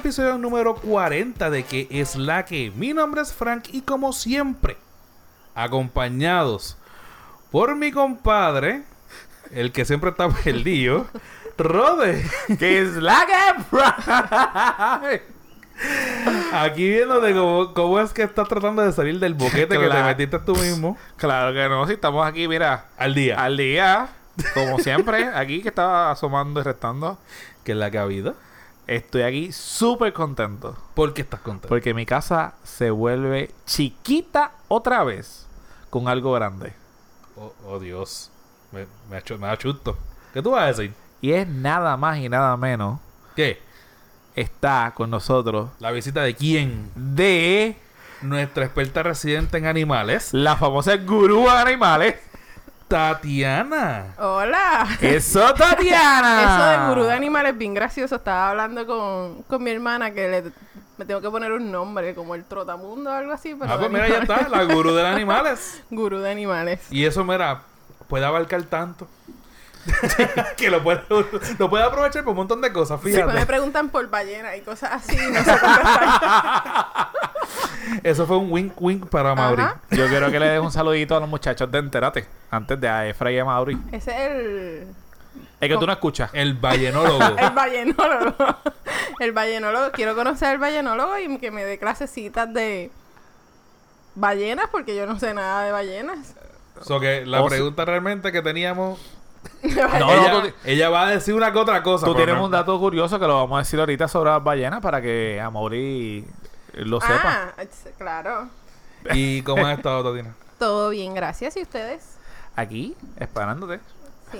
episodio número 40 de que es la que. Mi nombre es Frank y como siempre, acompañados por mi compadre, el que siempre está perdido, Rode. que es la que Aquí viéndote cómo, cómo es que estás tratando de salir del boquete que te metiste tú mismo Claro que no, si estamos aquí, mira, al día. al día, como siempre, aquí que estaba asomando y restando. Que es la que ha habido. Estoy aquí súper contento. ¿Por qué estás contento? Porque mi casa se vuelve chiquita otra vez con algo grande. Oh, oh, Dios. Me, me, ha me da chusto. ¿Qué tú vas a decir? Y es nada más y nada menos. ¿Qué? Está con nosotros ¿La visita de quién? de Nuestra experta residente en animales, la famosa gurú de animales. Tatiana. Hola. ¡Eso, Tatiana! Eso de gurú de animales es bien gracioso. Estaba hablando con, con mi hermana que le, me tengo que poner un nombre, como el trotamundo o algo así. Pero Ah, pues mira, ya está, la gurú de los animales. Gurú de animales. Y eso, mira, puede abarcar tanto. que lo puede, lo puede aprovechar por un montón de cosas, me fíjate. preguntan por ballena y cosas así. No sé. Eso fue un wink wink para Mauri. Ajá. Yo quiero que le des un saludito a los muchachos de Enterate. Antes de a Efra y a Mauri. Ese es el, Es que tú no escuchas. El ballenólogo. el ballenólogo. El ballenólogo. Quiero conocer al ballenólogo y que me dé clasecitas de ballenas porque yo no sé nada de ballenas. so que la O sea- pregunta realmente que teníamos. No, ella, no, tú- ella va a decir una que otra cosa. Tú tienes no- un dato curioso que lo vamos a decir ahorita sobre las ballenas para que Amaury lo sepa. Ah, claro. ¿Y cómo has estado, Tatiana? Todo bien, gracias. ¿Y ustedes? Aquí, esperándote. Sí.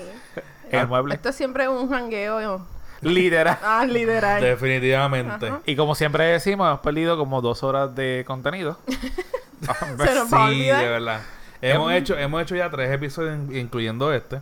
En el mueble. Esto es siempre un jangueo. Literal. Ah, literal. Definitivamente. Ajá. Y como siempre decimos, hemos perdido como dos horas de contenido. Se nos va a Sí, de verdad. Hemos Em- hecho, hemos hecho ya tres episodios, in- incluyendo este.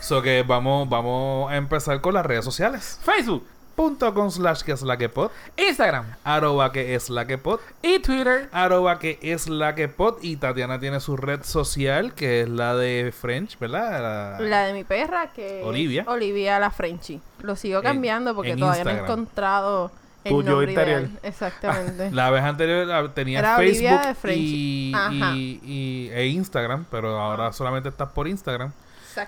So que vamos, vamos a empezar con las redes sociales. Facebook, Punto con slash que es la que pod. Instagram Arroba que es la que pod. y Twitter. Arroba que es la que pod. Y Tatiana tiene su red social, que es la de French, ¿verdad? La- La de mi perra, que Olivia. es Olivia la Frenchie. Lo sigo En- cambiando porque en todavía no he Instagram. encontrado el Tu yo nombre interior. Exactamente. La vez anterior la- tenía Era Olivia de Facebook y, Ajá. y- y- e Instagram, pero ahora solamente estás por Instagram.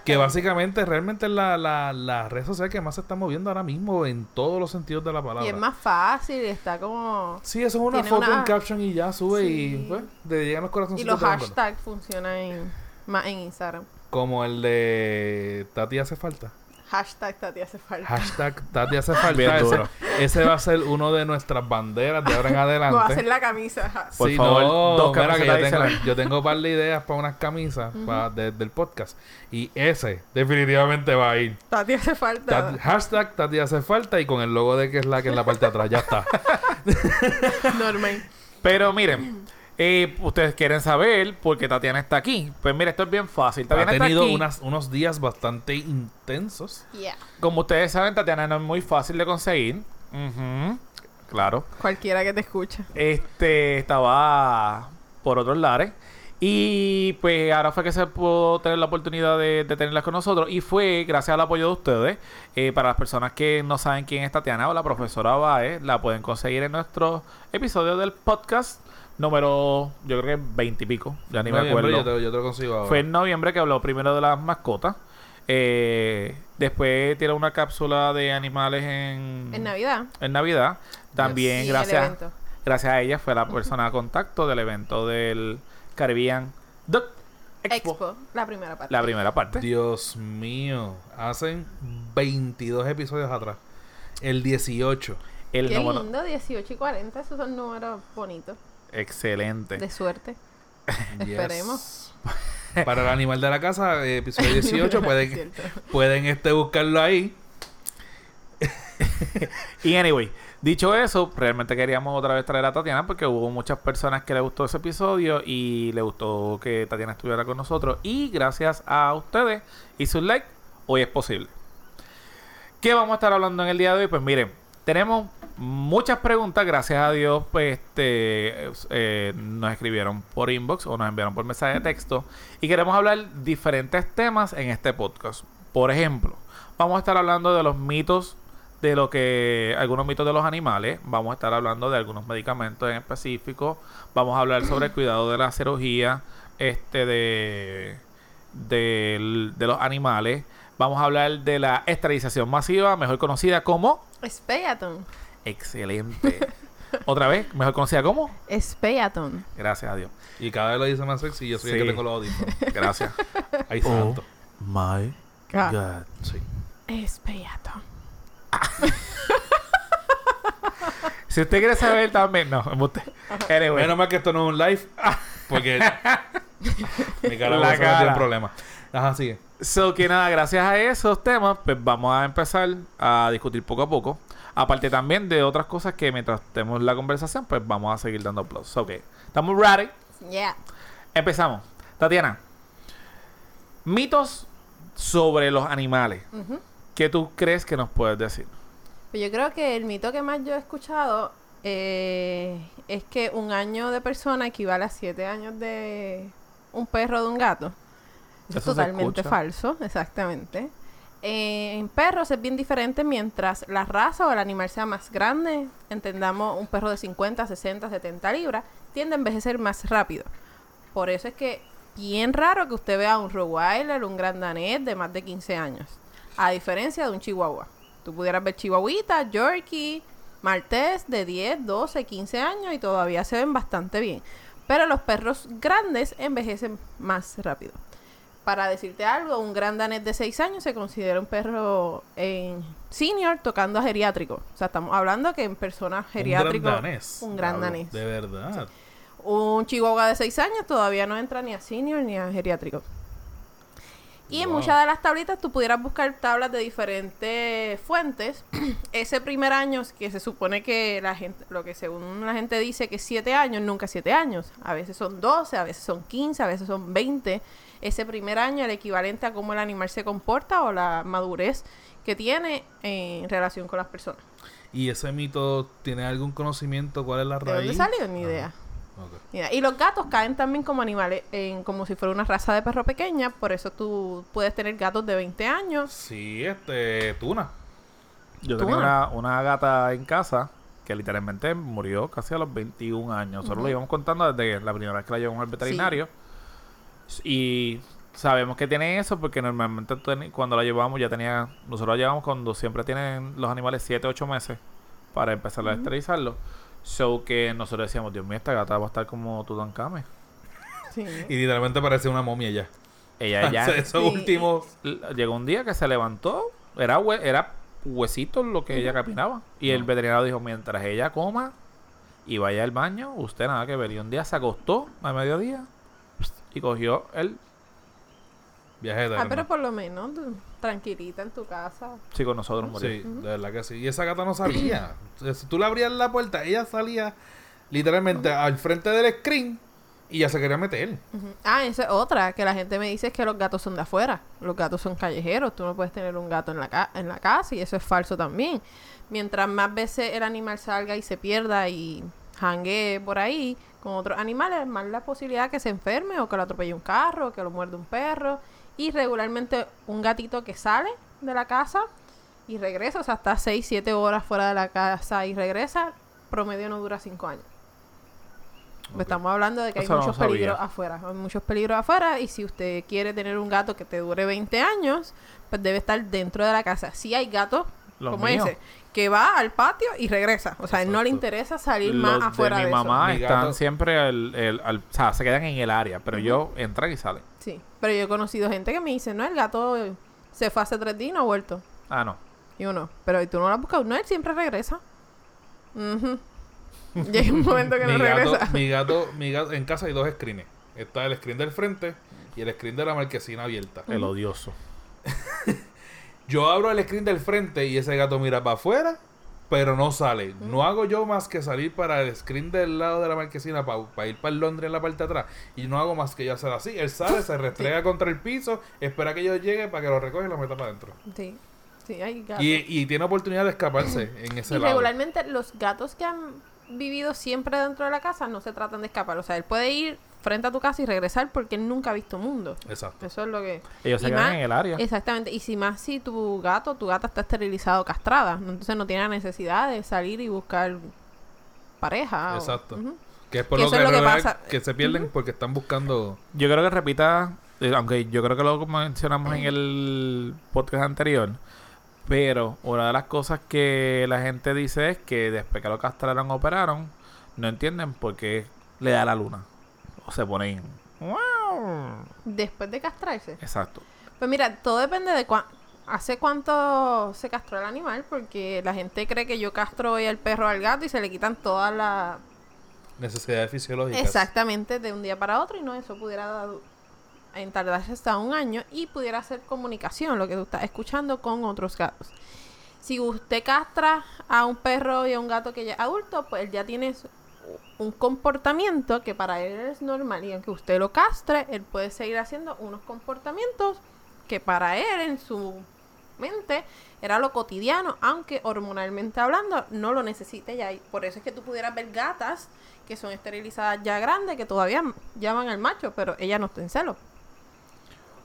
Que básicamente realmente es la, la, la red social que más se está moviendo ahora mismo en todos los sentidos de la palabra. Y es más fácil y está como... Sí, eso es una foto, una- un caption y ya sube y pues, te llegan los Y corazoncitos. los hashtags funcionan en- más en Instagram. Como el de Tati hace falta. Hashtag Tati hace falta. Hashtag Tati hace falta. Ese, ese va a ser uno de nuestras banderas de ahora en adelante. Voy a hacer la camisa. Por Sí, favor, no, dos mira que yo tengo, yo tengo un par de ideas para unas camisas de- del podcast. Y ese definitivamente va a ir. Tati hace falta. Tati- hashtag Tati hace falta y con el logo de que es la que en la parte de atrás. Ya está. Normal. Pero miren, eh, ustedes quieren saber por qué Tatiana está aquí. Pues mire, esto es bien fácil. ha Tatiana está tenido aquí. unas, unos días bastante intensos. Yeah. Como ustedes saben, Tatiana no es muy fácil de conseguir. Claro. Cualquiera que te escuche. Este estaba por otros lares. Y pues ahora fue que se pudo tener la oportunidad de, de tenerlas con nosotros. Y fue gracias al apoyo de ustedes. Eh, para las personas que no saben quién es Tatiana o la profesora Bae, la pueden conseguir en nuestro episodio del podcast número, yo creo que 20 y pico. Ya ni me acuerdo. Yo te, yo te lo consigo ahora. Fue en noviembre que habló primero de las mascotas. Eh, después tiene una cápsula de animales en, En Navidad. en Navidad. También gracias, gracias a ella fue la persona de contacto del evento del Caribbean Duck Expo. Expo. La primera parte. La primera parte. Dios mío. Hacen 22 episodios atrás. El 18. El Qué número. lindo, 18 y 40. Esos son números bonitos. Excelente. De suerte. Yes. Esperemos. Para el animal de la casa, eh, episodio 18, pueden, pueden este, buscarlo ahí. Y anyway, dicho eso, realmente queríamos otra vez traer a Tatiana porque hubo muchas personas que le gustó ese episodio y le gustó que Tatiana estuviera con nosotros. Y gracias a ustedes y sus likes, hoy es posible. ¿Qué vamos a estar hablando en el día de hoy? Pues miren, tenemos muchas preguntas, gracias a Dios, pues este eh, nos escribieron por inbox o nos enviaron por mensaje de texto y queremos hablar diferentes temas en este podcast. Por ejemplo, vamos a estar hablando de los mitos de lo que algunos mitos de los animales. Vamos a estar hablando de algunos medicamentos en específico. Vamos a hablar sobre el cuidado de la cirugía este de, del- de los animales. Vamos a hablar de la esterilización masiva, mejor conocida como... Speyaton. Excelente. Otra vez, mejor conocida como... Speyaton. Gracias a Dios. Y cada vez lo dice más sexy y yo soy el Sí. que tengo los audífonos. Gracias. Ay, Oh. santo. My Ah. God. Sí. Speyaton. Si usted quiere saber también, no, embuste. Anyway, Menos mal que esto no es un live. Porque mi cara La cara. en problemas. Ajá, sigue. So que nada, gracias a esos temas, pues vamos a empezar a discutir poco a poco. Aparte también de otras cosas que mientras tenemos la conversación, pues vamos a seguir dando plus. Ok, estamos ready. Yeah. Empezamos. Tatiana, mitos sobre los animales. Ujú. ¿Qué tú crees que nos puedes decir? Pues yo creo que el mito que más yo he escuchado eh, es que un año de persona equivale a siete años de un perro o de un gato. Eso, es Eso totalmente falso, exactamente. Eh, en perros es bien diferente mientras la raza o el animal sea más grande, entendamos un perro de 50, 60, 70 libras, tiende a envejecer más rápido. Por eso es que bien raro que usted vea un Rottweiler, un Gran de más de 15 años, a diferencia de un Chihuahua. Tú pudieras ver Chihuahuita, Yorkie, Maltés de 10, 12, 15 años y todavía se ven bastante bien. Pero los perros grandes envejecen más rápido. Para decirte algo, un gran danés de 6 años se considera un perro en senior tocando a geriátrico. O sea, estamos hablando que en personas geriátrico... Un gran danés. Un gran danés. De verdad. Un chihuahua de 6 años todavía no entra ni a senior ni a geriátrico. Y en muchas de las tablitas tú pudieras buscar tablas de diferentes fuentes. Ese primer año que se supone que la gente, lo que según la gente dice que es 7 años, nunca 7 años. A veces son 12, a veces son 15, a veces son 20. Ese primer año el equivalente a cómo el animal se comporta o la madurez que tiene en relación con las personas. ¿Y ese mito tiene algún conocimiento? ¿Cuál es la ¿De raíz? dónde salió? Ni idea. Y los gatos caen también como animales, en, como si fuera una raza de perro pequeña, por eso tú puedes tener gatos de 20 años. Sí, este, tuna. Yo ¿Tú, tenía una, una gata en casa que literalmente murió casi a los 21 años. Nosotros Ujú. lo íbamos contando desde la primera vez que la llevamos al veterinario. Y sabemos que tiene eso porque normalmente cuando la llevamos ya tenía... Nosotros la llevamos cuando siempre tienen los animales 7, 8 meses para empezar a esterilizarlo. So que nosotros decíamos, Dios mío, esta gata va a estar como Tutankamón. Sí. Y literalmente parece una momia ya. Ella ya... Esos Sí. últimos. L- Llegó un día que se levantó, era, hue- era huesitos lo que ella caminaba. Y el veterinario dijo, mientras ella coma y vaya al baño, usted nada que ver. Y un día se acostó a mediodía y cogió el... Viaje de Ah, pero por lo menos tranquilita en tu casa. Sí, con nosotros murió. Sí, de verdad que sí. Y esa gata no salía. si tú le abrías la puerta, ella salía literalmente al frente del screen y ya se quería meter. Ah, esa es otra, que la gente me dice es que los gatos son de afuera. Los gatos son callejeros. Tú no puedes tener un gato en la, ca- en la casa y eso es falso también. Mientras más veces el animal salga y se pierda y jangue por ahí con otros animales, más la posibilidad que se enferme o que lo atropelle un carro o que lo muerde un perro. Y regularmente un gatito que sale de la casa y regresa, o sea, está 6, 7 horas fuera de la casa y regresa, promedio no dura 5 años. Pues. Estamos hablando de que hay muchos peligros afuera. Hay muchos peligros afuera y si usted quiere tener un gato que te dure 20 años, pues debe estar dentro de la casa. Si hay gatos, Los como míos. ese, que va al patio y regresa. O sea, a él no le interesa salir Los más afuera de de, mi eso. mamá Mi están gato- siempre al, el- al- O sea, se quedan en el área, pero yo entran y salen. Sí, pero yo he conocido gente que me dice, no, el gato se fue hace tres días y no ha vuelto. Ah, no. Y uno, pero ¿y tú no lo has buscado? No, él siempre regresa. Ujú. Llega un momento que no mi, gato, regresa. mi gato, mi gato, en casa hay dos screens. Está el screen del frente y el screen de la marquesina abierta. El odioso. Yo abro el screen del frente y ese gato mira para afuera, pero no sale. No hago yo más que salir para el screen del lado de la marquesina para ir para el Londres en la parte de atrás. Y no hago más que yo hacer así. Él sale, se restrega contra el piso, espera que yo llegue para que lo recoja y lo meta para adentro. Sí, sí, hay gatos. Y, y tiene oportunidad de escaparse en ese Y lado. regularmente los gatos que han vivido siempre dentro de la casa, no se tratan de escapar. O sea, él puede ir frente a tu casa y regresar porque él nunca ha visto mundo. Exacto. Eso es lo que... Ellos se y quedan más- en el área. Exactamente. Y si más si tu gato, tu gata está esterilizado, castrada, entonces no tiene necesidad de salir y buscar pareja. o- Exacto. Que es por Que lo eso que, es lo que pasa. que se pierden porque están buscando. Yo creo que repita, eh, aunque yo creo que lo mencionamos en el podcast anterior, pero una de las cosas que la gente dice es que después que lo castraron, operaron, no entienden por qué le da la luna. O se ponen... ¡Wow! Después de castrarse. Exacto. Pues mira, todo depende de cuán, hace cuánto se castró el animal, porque la gente cree que yo castro hoy al perro o al gato y se le quitan todas las... Necesidades fisiológicas. Exactamente, de un día para otro y no, eso pudiera dar- en tardarse hasta un año y pudiera ser comunicación, lo que tú estás escuchando con otros gatos. Si usted castra a un perro y a un gato que ya es adulto, pues ya tiene un comportamiento que para él es normal y aunque usted lo castre, él puede seguir haciendo unos comportamientos que para él en su mente era lo cotidiano, aunque hormonalmente hablando no lo necesite ya. Por eso es que tú pudieras ver gatas que son esterilizadas ya grandes, que todavía llaman al macho, pero ella no está en celo.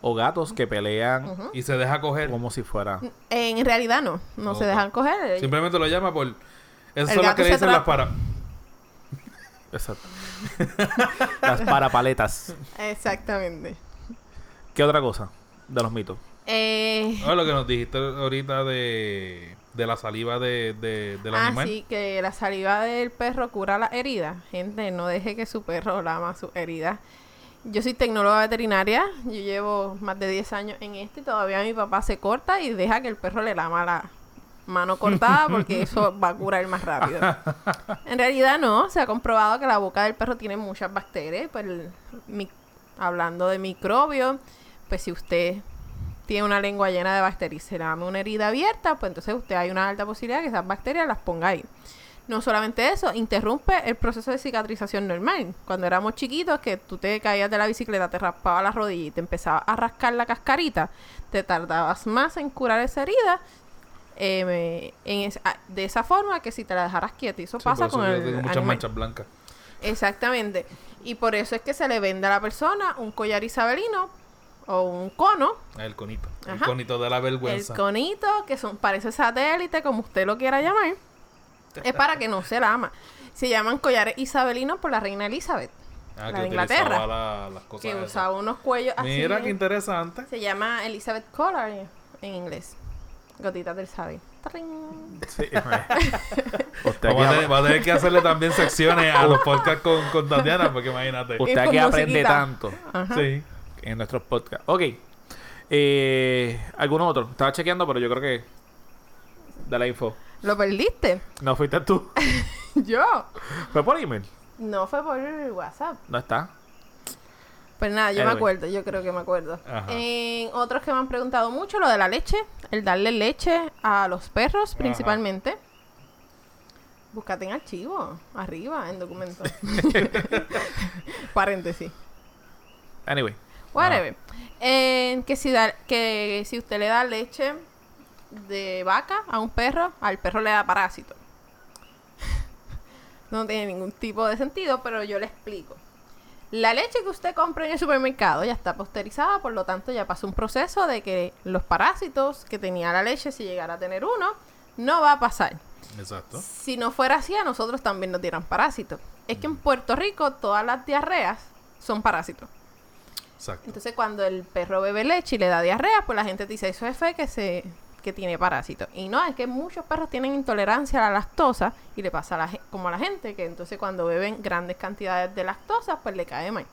O gatos que pelean. Y se deja coger. como si fuera... En realidad no, no se dejan coger. Simplemente lo llama por. Esas son las que le dicen las para. Exacto. Las parapaletas. Exactamente. ¿Qué otra cosa de los mitos? Eh, No, lo que nos dijiste ahorita de, de la saliva de, de- del ah, animal. sí, que la saliva del perro cura las heridas. Gente, no deje que su perro lama sus heridas. Yo soy tecnóloga veterinaria, yo llevo más de 10 años en esto y todavía mi papá se corta y deja que el perro le lama la mano cortada porque eso va a curar más rápido. En realidad no, se ha comprobado que la boca del perro tiene muchas bacterias, pues el- mi- hablando de microbios, pues si usted tiene una lengua llena de bacterias y se le una herida abierta, pues entonces usted hay una alta posibilidad que esas bacterias las ponga ahí. No solamente eso, interrumpe el proceso de cicatrización normal. Cuando éramos chiquitos, que tú te caías de la bicicleta, te raspaba la rodilla y te empezaba a rascar la cascarita, te tardabas más en curar esa herida eh, en es- ah, de esa forma que si te la dejaras quieta. Y eso Sí, pasa eso con el tengo muchas animal. manchas blancas. Exactamente. Y por eso es que se le vende a la persona un collar isabelino o un cono, El conito. El conito de la vergüenza. el conito, que son parece satélite, como usted lo quiera llamar. Es para que no se lama. Se llaman collares isabelinos por la reina Elizabeth, Ah, la que de Inglaterra. la- las cosas que esas. usaba unos cuellos así. Mira qué interesante. Se llama Elizabeth Collar en- inglés. Gotitas del. ¡Tring! Sí, usted Vamos a, aquí, tener, va a tener que hacerle también secciones a los podcasts con, con Tatiana, porque imagínate. usted aquí aprende tanto Ajá. Sí. en nuestros podcasts. Ok. Eh, ¿Alguno otro? Estaba chequeando, pero yo creo que... Da la info. ¿Lo perdiste? No fuiste tú. Yo. Fue por email. No fue por WhatsApp. No está. Pues nada, yo me acuerdo, yo creo que me acuerdo. Ajá. En otros que me han preguntado mucho, lo de la leche, el darle leche a los perros principalmente. Búscate en archivo, arriba, en documentos. Paréntesis. Anyway. Whatever. Eh, que, si da, que si usted le da leche de vaca a un perro, al perro le da parásito. no tiene ningún tipo de sentido, pero yo le explico. La leche que usted compra en el supermercado ya está pasteurizada, por lo tanto ya pasó un proceso de que los parásitos que tenía la leche, si llegara a tener uno, no va a pasar. Exacto. Si no fuera así, a nosotros también nos dieran parásitos. Es que en Puerto Rico todas las diarreas son parásitos. Exacto. Entonces cuando el perro bebe leche y le da diarrea, pues la gente te dice, eso es fe que se que tiene parásitos. Y no, es que muchos perros tienen intolerancia a la lactosa y le pasa a la, como a la gente, que entonces cuando beben grandes cantidades de lactosa, pues le cae mal.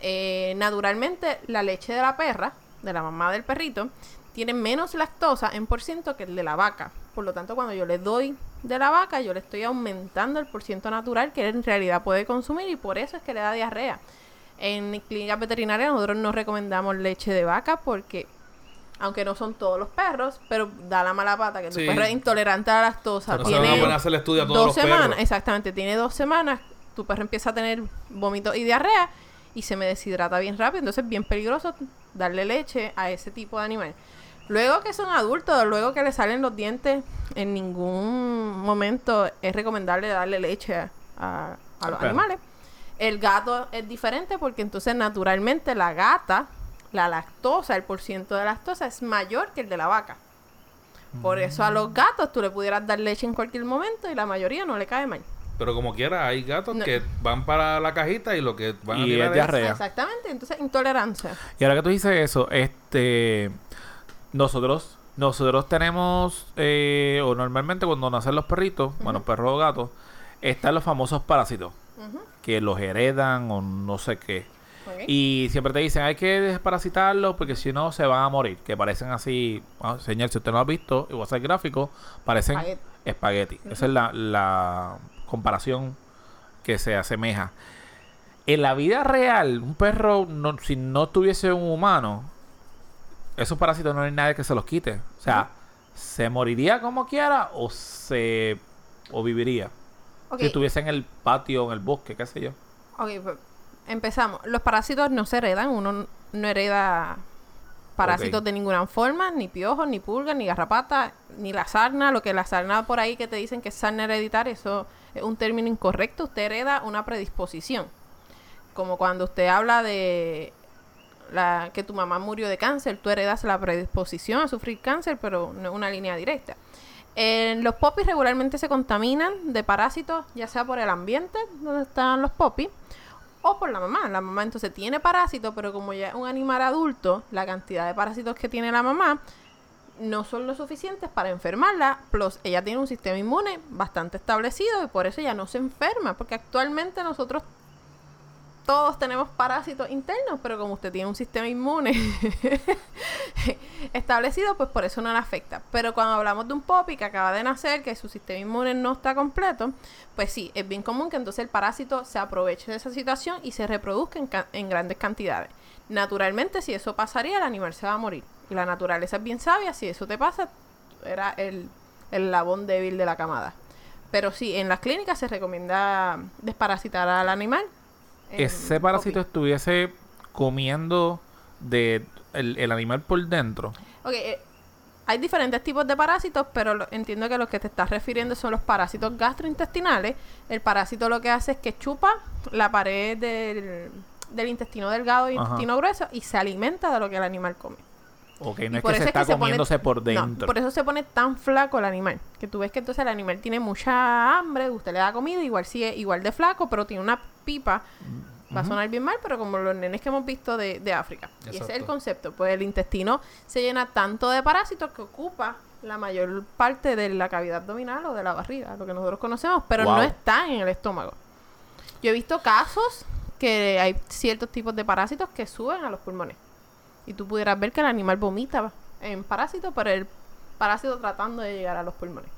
Eh, naturalmente, la leche de la perra, de la mamá del perrito, tiene menos lactosa en por ciento que el de la vaca. Por lo tanto, cuando yo le doy de la vaca, yo le estoy aumentando el por ciento natural que él en realidad puede consumir y por eso es que le da diarrea. En clínicas veterinarias nosotros no recomendamos leche de vaca porque, aunque no son todos los perros, pero da la mala pata que tu Sí. perro es intolerante a la lactosa. Tiene poner a hacer el estudio a todos dos los semanas, perros. exactamente, tiene dos semanas, tu perro empieza a tener vómitos y diarrea y se me deshidrata bien rápido, entonces es bien peligroso darle leche a ese tipo de animal. Luego que son adultos, luego que le salen los dientes, en ningún momento es recomendable darle leche a, a- a los animales. El gato es diferente porque entonces naturalmente la gata, la lactosa, el porciento de lactosa es mayor que el de la vaca. Por eso a los gatos tú le pudieras dar leche en cualquier momento y la mayoría no le cae mal. Pero como quiera, hay gatos No. que van para la cajita y lo que van a Y tirar es diarrea. Exactamente, entonces intolerancia. Y ahora que tú dices eso, este nosotros nosotros tenemos eh, o normalmente cuando nacen los perritos, bueno, perros o gatos, están los famosos parásitos que los heredan o no sé qué. Y siempre te dicen, hay que desparasitarlos porque si no se van a morir. Que parecen así, ah, señor, si usted no lo ha visto, y va a ser gráfico, parecen Espagueti. espagueti. Esa es la, la comparación que se asemeja. En la vida real, un perro, no- si no tuviese un humano, esos parásitos no hay nadie que se los quite. O sea, ¿se moriría como quiera o se o viviría? Si estuviese en el patio, en el bosque, qué sé yo. ok, pues, empezamos. Los parásitos no se heredan, uno no hereda parásitos de ninguna forma, ni piojos, ni pulgas, ni garrapatas, ni la sarna, lo que la sarna por ahí que te dicen que es sarna hereditaria, eso es un término incorrecto, usted hereda una predisposición. Como cuando usted habla de la, que tu mamá murió de cáncer, tú heredas la predisposición a sufrir cáncer, pero no es una línea directa. En los popis regularmente se contaminan de parásitos, ya sea por el ambiente donde están los popis o por la mamá. La mamá entonces tiene parásitos, pero como ya es un animal adulto, la cantidad de parásitos que tiene la mamá no son lo suficientes para enfermarla, plus ella tiene un sistema inmune bastante establecido y por eso ella no se enferma, porque actualmente nosotros todos tenemos parásitos internos, pero como usted tiene un sistema inmune establecido, pues por eso no le afecta. Pero cuando hablamos de un popi que acaba de nacer, que su sistema inmune no está completo, pues sí, es bien común que entonces el parásito se aproveche de esa situación y se reproduzca en, grandes cantidades. Naturalmente, si eso pasaría, el animal se va a morir. La naturaleza es bien sabia, si eso te pasa, era el, el labón débil de la camada. Pero sí, en las clínicas se recomienda desparasitar al animal. En ese parásito estuviese comiendo de el, el animal por dentro. Ok, eh, hay diferentes tipos de parásitos, pero lo- entiendo que los que te estás refiriendo son los parásitos gastrointestinales. El parásito lo que hace es que chupa la pared del, del intestino delgado y Ajá. intestino grueso y se alimenta de lo que el animal come. Ok, Y no es por que se eso está se pone- comiéndose por no, dentro. por eso se pone tan flaco el animal. Que tú ves que entonces el animal tiene mucha hambre, usted le da comida, igual sigue igual de flaco, pero tiene una pipa. Va a sonar bien mal, pero como los nenes que hemos visto de, de África. Y ese es el concepto. Pues el intestino se llena tanto de parásitos que ocupa la mayor parte de la cavidad abdominal o de la barriga, lo que nosotros conocemos, pero no está en el estómago. Yo he visto casos que hay ciertos tipos de parásitos que suben a los pulmones. Y tú pudieras ver que el animal vomita en parásito, pero el parásito tratando de llegar a los pulmones.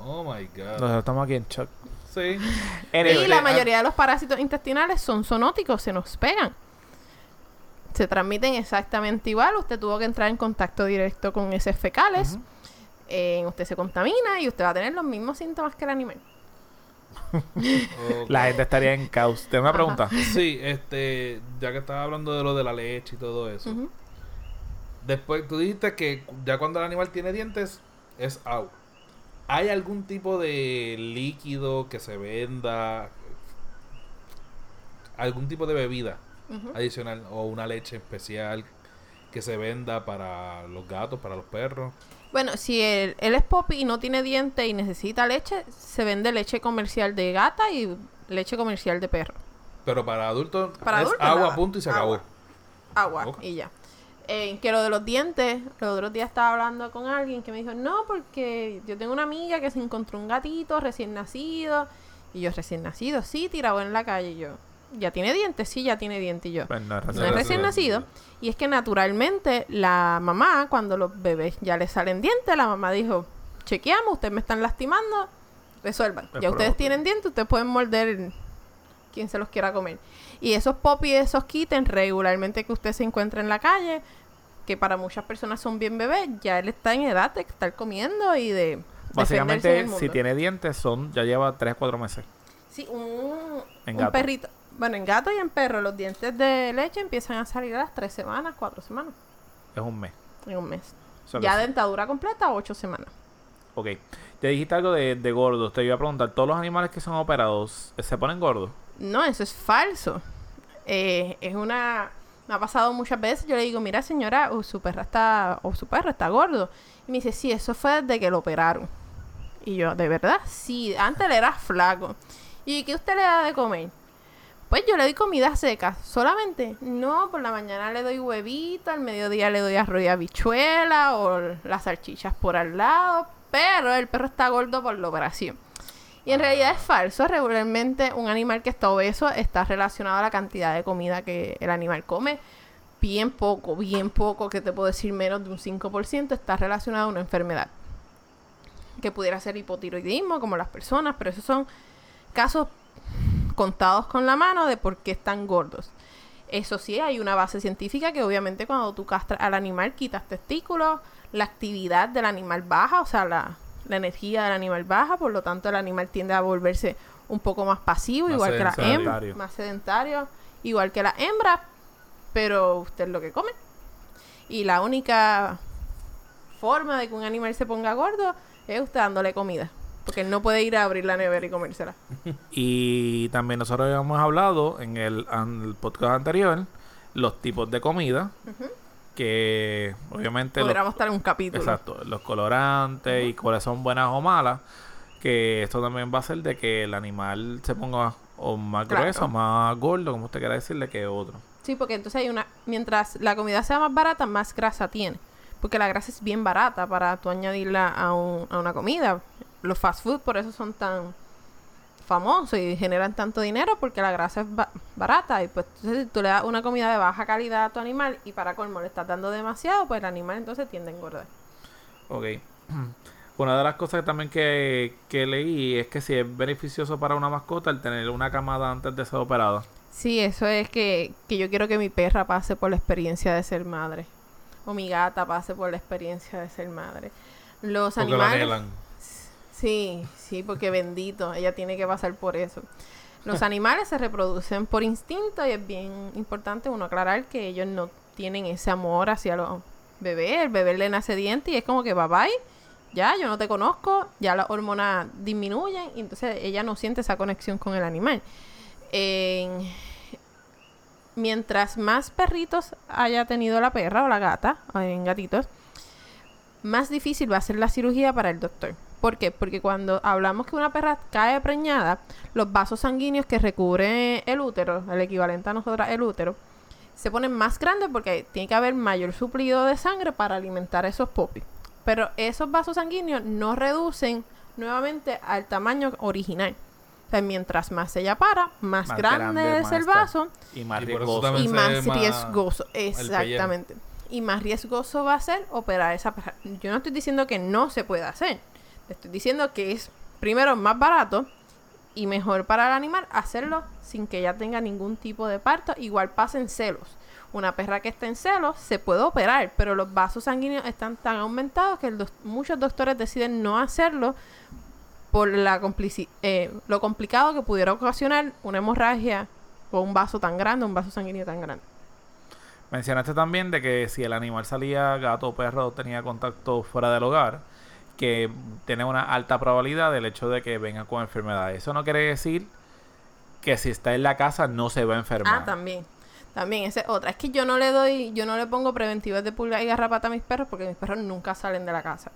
Oh my god. Nosotros estamos aquí en shock. Sí. Y la ah, mayoría de los parásitos intestinales son zoonóticos, se nos pegan. Se transmiten exactamente igual. Usted tuvo que entrar en contacto directo con heces fecales. eh, usted se contamina y usted va a tener los mismos síntomas que el animal. La gente estaría en caos. Tengo una Ajá. pregunta. Sí, este, ya que estaba hablando de lo de la leche y todo eso. Después, tú dijiste que ya cuando el animal tiene dientes, es agua. ¿Hay algún tipo de líquido que se venda? ¿Algún tipo de bebida adicional o una leche especial que se venda para los gatos, para los perros? Bueno, si él, él es popi y no tiene diente y necesita leche, se vende leche comercial de gata y leche comercial de perro. Pero para adultos Para es adultos, agua, nada. punto y se Agua. acabó. agua y ya. Eh, que lo de los dientes, los otros días estaba hablando con alguien que me dijo, no, porque yo tengo una amiga que se encontró un gatito recién nacido. Y yo, recién nacido, sí, tirado en la calle. Y yo, ¿ya tiene dientes? Sí, ya tiene dientes. Y yo, Pues no es no recién es recién recién nacido. nacido. Y es que naturalmente la mamá, cuando los bebés ya les salen dientes, la mamá dijo, chequeamos, ustedes me están lastimando, resuelvan. Es ya ustedes tienen dientes, ustedes pueden morder quien se los quiera comer. Y esos popis, esos kitten regularmente que usted se encuentra en la calle, que para muchas personas son bien bebés, ya él está en edad de estar comiendo y de Básicamente, si tiene dientes, son ya lleva 3 4 meses. Sí, un, un perrito. Bueno, en gato y en perro, los dientes de leche empiezan a salir a las tres semanas, cuatro semanas. Es un mes. en un mes. O sea que ya dentadura completa, ocho semanas. Ok. Te dijiste algo de, de gordos. Te iba a preguntar, ¿todos los animales que son operados se ponen gordos? No, eso es falso. Eh, es una... Me ha pasado muchas veces. Yo le digo, mira señora, o su perra está... O su perro está gordo. Y me dice, sí, eso fue desde que lo operaron. Y yo, ¿de verdad? Sí, antes él era flaco. ¿Y qué usted le da de comer? Pues yo le doy comida seca. Solamente, no, por la mañana le doy huevito, al mediodía le doy arroz y habichuela o las salchichas por al lado. Pero el perro está gordo por la operación. Y en realidad es falso. Regularmente un animal que está obeso está relacionado a la cantidad de comida que el animal come. Bien poco, bien poco, que te puedo decir menos de un 5%, está relacionado a una enfermedad. Que pudiera ser hipotiroidismo, como las personas, pero esos son casos contados con la mano de por qué están gordos. Eso sí, hay una base científica que obviamente cuando tú castras al animal quitas testículos, la actividad del animal baja, o sea, la, la energía del animal baja, por lo tanto el animal tiende a volverse un poco más pasivo, Más igual que la hembra, más sedentario, igual que la hembra, pero usted es lo que come. Y la única forma de que un animal se ponga gordo es usted dándole comida. Porque él no puede ir a abrir la nevera y comérsela. Y también nosotros habíamos hablado en el, podcast anterior los tipos de comida que obviamente los, Podríamos estar en un capítulo. exacto, los colorantes y cuáles son buenas o malas, que esto también va a hacer de que el animal se ponga o más Claro. grueso, más gordo, como usted quiera decirle, que otro. Sí, porque entonces hay una... Mientras la comida sea más barata, más grasa tiene. Porque la grasa es bien barata para tú añadirla a, un- a una comida. Los fast food por eso son tan famosos y generan tanto dinero porque la grasa es ba- barata. Y pues entonces si tú le das una comida de baja calidad a tu animal y para colmo le estás dando demasiado, pues el animal entonces tiende a engordar. Ok. Una de las cosas también que, que leí es que si es beneficioso para una mascota el tener una camada antes de ser operada. Sí, eso es que, que yo quiero que mi perra pase por la experiencia de ser madre. O mi gata pase por la experiencia de ser madre. Los Porque lo animales... anhelan. Sí, sí, porque bendito, ella tiene que pasar por eso. Los animales se reproducen por instinto y es bien importante uno aclarar que ellos no tienen ese amor hacia los bebés. El bebé le nace diente y es como que, bye bye, ya, yo no te conozco, ya las hormonas disminuyen y entonces ella no siente esa conexión con el animal. En- mientras más perritos haya tenido la perra o la gata, o en gatitos, más difícil va a ser la cirugía para el doctor. ¿Por qué? Porque cuando hablamos que una perra cae preñada, los vasos sanguíneos que recubren el útero, el equivalente a nosotros el útero, se ponen más grandes porque tiene que haber mayor suplido de sangre para alimentar esos popis. Pero esos vasos sanguíneos no reducen nuevamente al tamaño original. O sea, mientras más ella para, más, Más grande, grande, es más el vaso Y más Y riesgoso. y más riesgoso. Exactamente. Y más riesgoso va a ser operar esa perra. Yo no estoy diciendo que no se pueda hacer. Estoy diciendo que es, primero, más barato y mejor para el animal hacerlo sin que ella tenga ningún tipo de parto. Igual pasa en celos. Una perra que está en celos se puede operar, pero los vasos sanguíneos están tan aumentados que muchos doctores deciden no hacerlo por la eh, lo complicado que pudiera ocasionar una hemorragia o un vaso tan grande, un vaso sanguíneo tan grande. Mencionaste también de que si el animal salía gato o perro tenía contacto fuera del hogar, que tiene una alta probabilidad del hecho de que venga con enfermedades. Eso no quiere decir que si está en la casa no se va a enfermar. Ah, también. También, esa es otra. Es que yo no le doy, yo no le pongo preventivos de pulga y garrapata a mis perros porque mis perros nunca salen de la casa.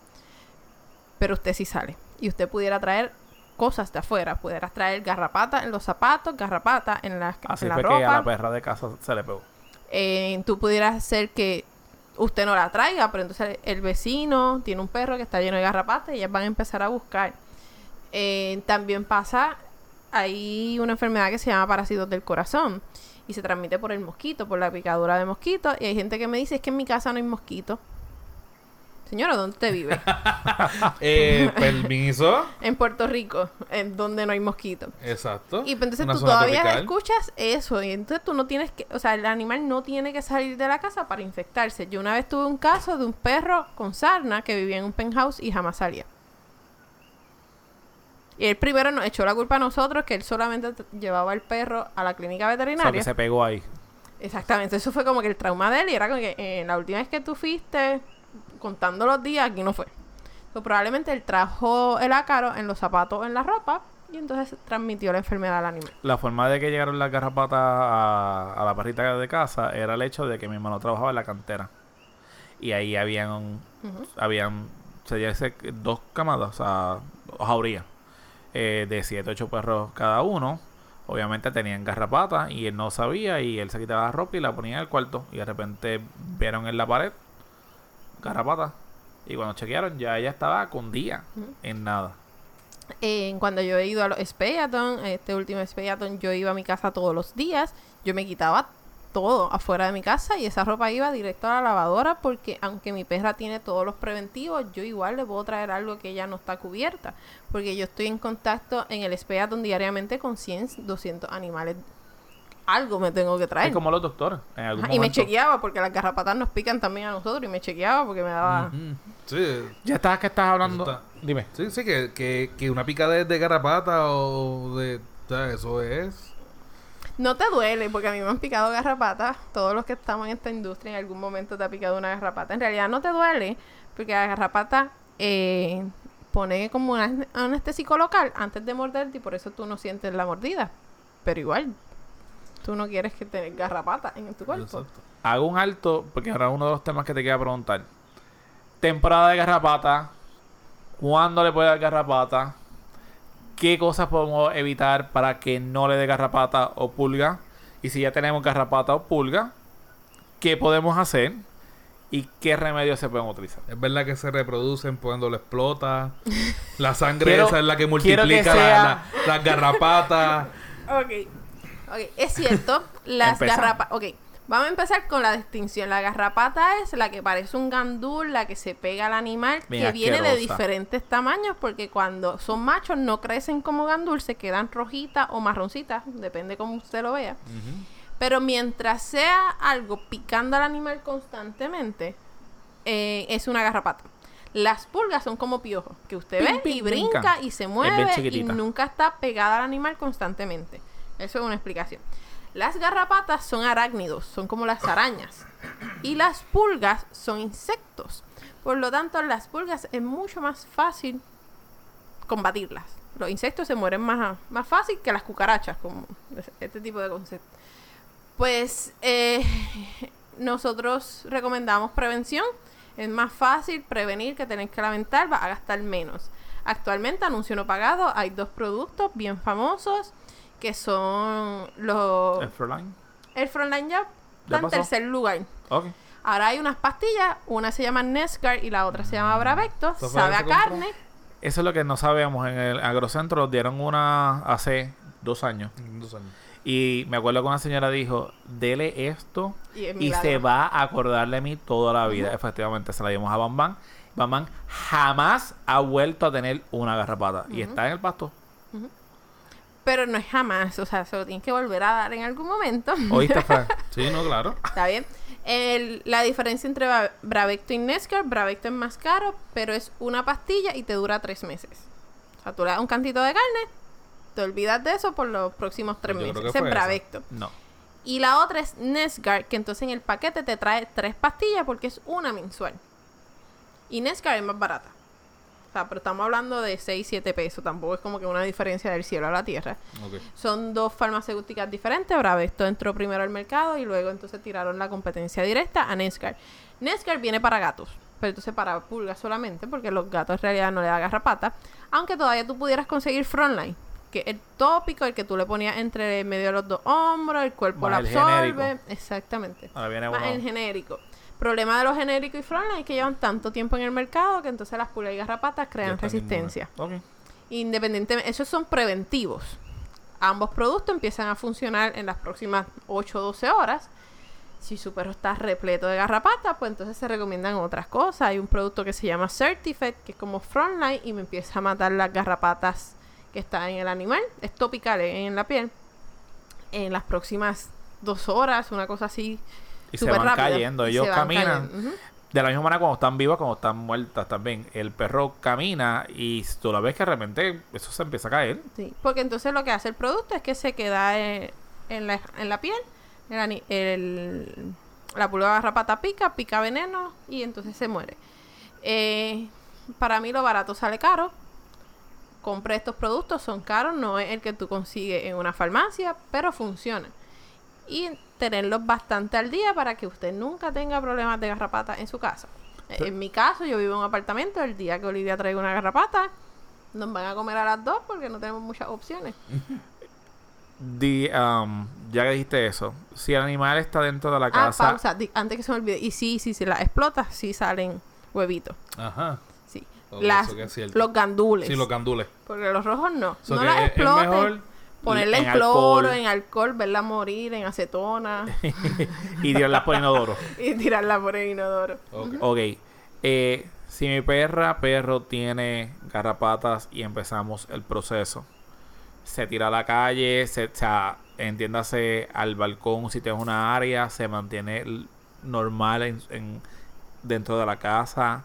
Pero usted sí sale. Y usted pudiera traer cosas de afuera. Pudiera traer garrapata en los zapatos, garrapata en la, Así en la fue que a la ropa. perra de casa se le pegó. Eh, tú pudieras hacer que usted no la traiga, pero entonces el vecino tiene un perro que está lleno de garrapatas y ellas van a empezar a buscar. Eh, también pasa, hay una enfermedad que se llama parásitos del corazón y se transmite por el mosquito, por la picadura de mosquito. Y hay gente que me dice, es que en mi casa no hay mosquito. Señora, ¿dónde usted vive? Eh, permiso. en Puerto Rico, en donde no hay mosquito. Exacto. Y pues, entonces Una tú todavía tropical. escuchas eso. Y entonces tú no tienes que, o sea, el animal no tiene que salir de la casa para infectarse. Yo una vez tuve un caso de un perro con sarna que vivía en un penthouse y jamás salía. Y él primero nos echó la culpa a nosotros que él solamente llevaba el perro a la clínica O sea, veterinaria. que se pegó ahí. Exactamente, eso fue como que el trauma de él y era como que eh, la última vez que tú fuiste, contando los días, aquí no fue. So, probablemente él trajo el ácaro en los zapatos, en la ropa, y entonces transmitió la enfermedad al animal. La forma de que llegaron las garrapatas a, a la perrita de casa era el hecho de que mi hermano trabajaba en la cantera. Y ahí habían, habían se dice, dos camadas, o sea, jaurías, eh, de siete, ocho perros cada uno. Obviamente tenían garrapatas y él no sabía y él se quitaba la ropa y la ponía en el cuarto. Y de repente vieron en la pared garrapatas. Y cuando chequearon ya ella estaba con día en nada. Eh, cuando yo he ido a los Speyaton, este último Speyaton, yo iba a mi casa todos los días. Yo me quitaba todo afuera de mi casa y esa ropa iba directo a la lavadora porque aunque mi perra tiene todos los preventivos, yo igual le puedo traer algo que ella no está cubierta. Porque yo estoy en contacto en el Speyaton diariamente con 100, 200 animales. Algo me tengo que traer. Es como los doctores. En algún Ajá, y me chequeaba porque las garrapatas nos pican también a nosotros y me chequeaba porque me daba... Sí, Ya estás que estás hablando. Está. Dime. sí, sí, que, que, que una pica de, de garrapata o de... O sea, eso es... No te duele, porque a mí me han picado garrapatas. Todos los que estamos en esta industria en algún momento te ha picado una garrapata. En realidad no te duele, porque la garrapata eh, pone como un ane- anestésico local antes de morderte y por eso tú no sientes la mordida. Pero igual, tú no quieres que tengas garrapata en tu cuerpo. Exacto. Hago un alto porque ahora uno de los temas que te quería preguntar. Temporada de garrapata. ¿Cuándo le puede dar garrapata? ¿Qué cosas podemos evitar para que no le dé garrapata o pulga? Y si ya tenemos garrapata o pulga, ¿qué podemos hacer? ¿Y qué remedios se pueden utilizar? Es verdad que se reproducen cuando lo explota. La sangre Quiero- esa es la que multiplica la- sea- la- las garrapatas. Ok. Ok, es cierto, las garrapatas... Ok, vamos a empezar con la distinción. La garrapata es la que parece un gandul, la que se pega al animal, Bien que viene de diferentes tamaños, porque cuando son machos no crecen como gandul, se quedan rojitas o marroncitas, depende cómo usted lo vea. Pero mientras sea algo picando al animal constantemente, eh, es una garrapata. Las pulgas son como piojos, que usted Pin, ve pin, y brinca. brinca y se mueve y nunca está pegada al animal constantemente. Eso es una explicación. Las garrapatas son arácnidos, son como las arañas. Y las pulgas son insectos. Por lo tanto, las pulgas es mucho más fácil combatirlas. Los insectos se mueren más, más fácil que las cucarachas, como es- este tipo de concepto. Pues eh, nosotros recomendamos prevención. Es más fácil prevenir que tener que lamentar, va a gastar menos. Actualmente, anuncio no pagado, hay dos productos bien famosos que son los... ¿El Froline? El Frontline ya ¿Ya está en tercer lugar. Ok. Ahora hay unas pastillas, una se llama Nescar y la otra se llama Bravecto, ¿Eso fue sabe a carne. Eso es lo que no sabíamos. En el agrocentro nos dieron una hace dos años. Dos años. Y me acuerdo que una señora dijo, dele esto Y se va a acordar de mí toda la vida. Efectivamente, se la dimos a Bambán. Bambán jamás ha vuelto a tener una garrapata. Y está en el pasto. Pero no es jamás, o sea, se lo tienes que volver a dar en algún momento. ¿Oíste, Frank? Sí, no, claro. Está bien. El- la diferencia entre Bra- Bravecto y Nescar, Bravecto es más caro, pero es una pastilla y te dura tres meses. O sea, tú le das un cantito de carne, te olvidas de eso por los próximos tres yo meses. Ese es esa. Bravecto. No. Y la otra es Nesgar, que entonces en el paquete te trae tres pastillas porque es una mensual. Y Nesgar es más barata. O sea, pero estamos hablando de 6, 7 pesos. Tampoco es como que una diferencia del cielo a la tierra. Son dos farmacéuticas diferentes. Bravecto entró primero al mercado y luego entonces tiraron la competencia directa a Nescar. Nescar viene para gatos, pero entonces para pulgas solamente, porque los gatos en realidad no le da garrapata. Aunque todavía tú pudieras conseguir Frontline, que es el tópico, el que tú le ponías entre medio de los dos hombros, el cuerpo Más lo absorbe. Exactamente. Ahora viene Más uno. el genérico. Problema de los genéricos y Frontline es que llevan tanto tiempo en el mercado que entonces las pulgas y garrapatas crean resistencia. Independientemente, esos son preventivos. Ambos productos empiezan a funcionar en las próximas 8 o 12 horas. Si su perro está repleto de garrapatas, pues entonces se recomiendan otras cosas. Hay un producto que se llama Certifed, que es como Frontline y me empieza a matar las garrapatas que están en el animal. Es topical en la piel. En las próximas dos horas, una cosa así. Y se van cayendo. Ellos se caminan. cayendo. De la misma manera cuando están vivas, cuando están muertas también. El perro camina y tú la ves que de repente eso se empieza a caer. Sí, porque entonces lo que hace el producto es que se queda eh, en, la, en la piel, el el- la pulga garrapata pica, pica veneno y entonces se muere. Eh, para mí lo barato sale caro. Compré estos productos, son caros, no es el que tú consigues en una farmacia, pero funcionan. Y tenerlos bastante al día para que usted nunca tenga problemas de garrapata en su casa. Sí. En mi caso, yo vivo en un apartamento, el día que Olivia traiga una garrapata, nos van a comer a las dos porque no tenemos muchas opciones. Di, um, ya que dijiste eso, si el animal está dentro de la Ah, casa, pausa, di- antes que se me olvide. Y sí, sí, si las explotas, sí salen huevitos. Ajá. Sí. Las, los gandules. Sí, los gandules. Porque los rojos no. So no las es exploten. mejor Ponerle en, en cloro, alcohol. en alcohol, verla morir, en acetona y tirarlas por inodoro. y tirarla por el inodoro. Ok. Ok. Eh, si mi perra, perro tiene garrapatas y empezamos el proceso, se tira a la calle, se, o sea, entiéndase al balcón si tienes una área, se mantiene normal en, en- dentro de la casa.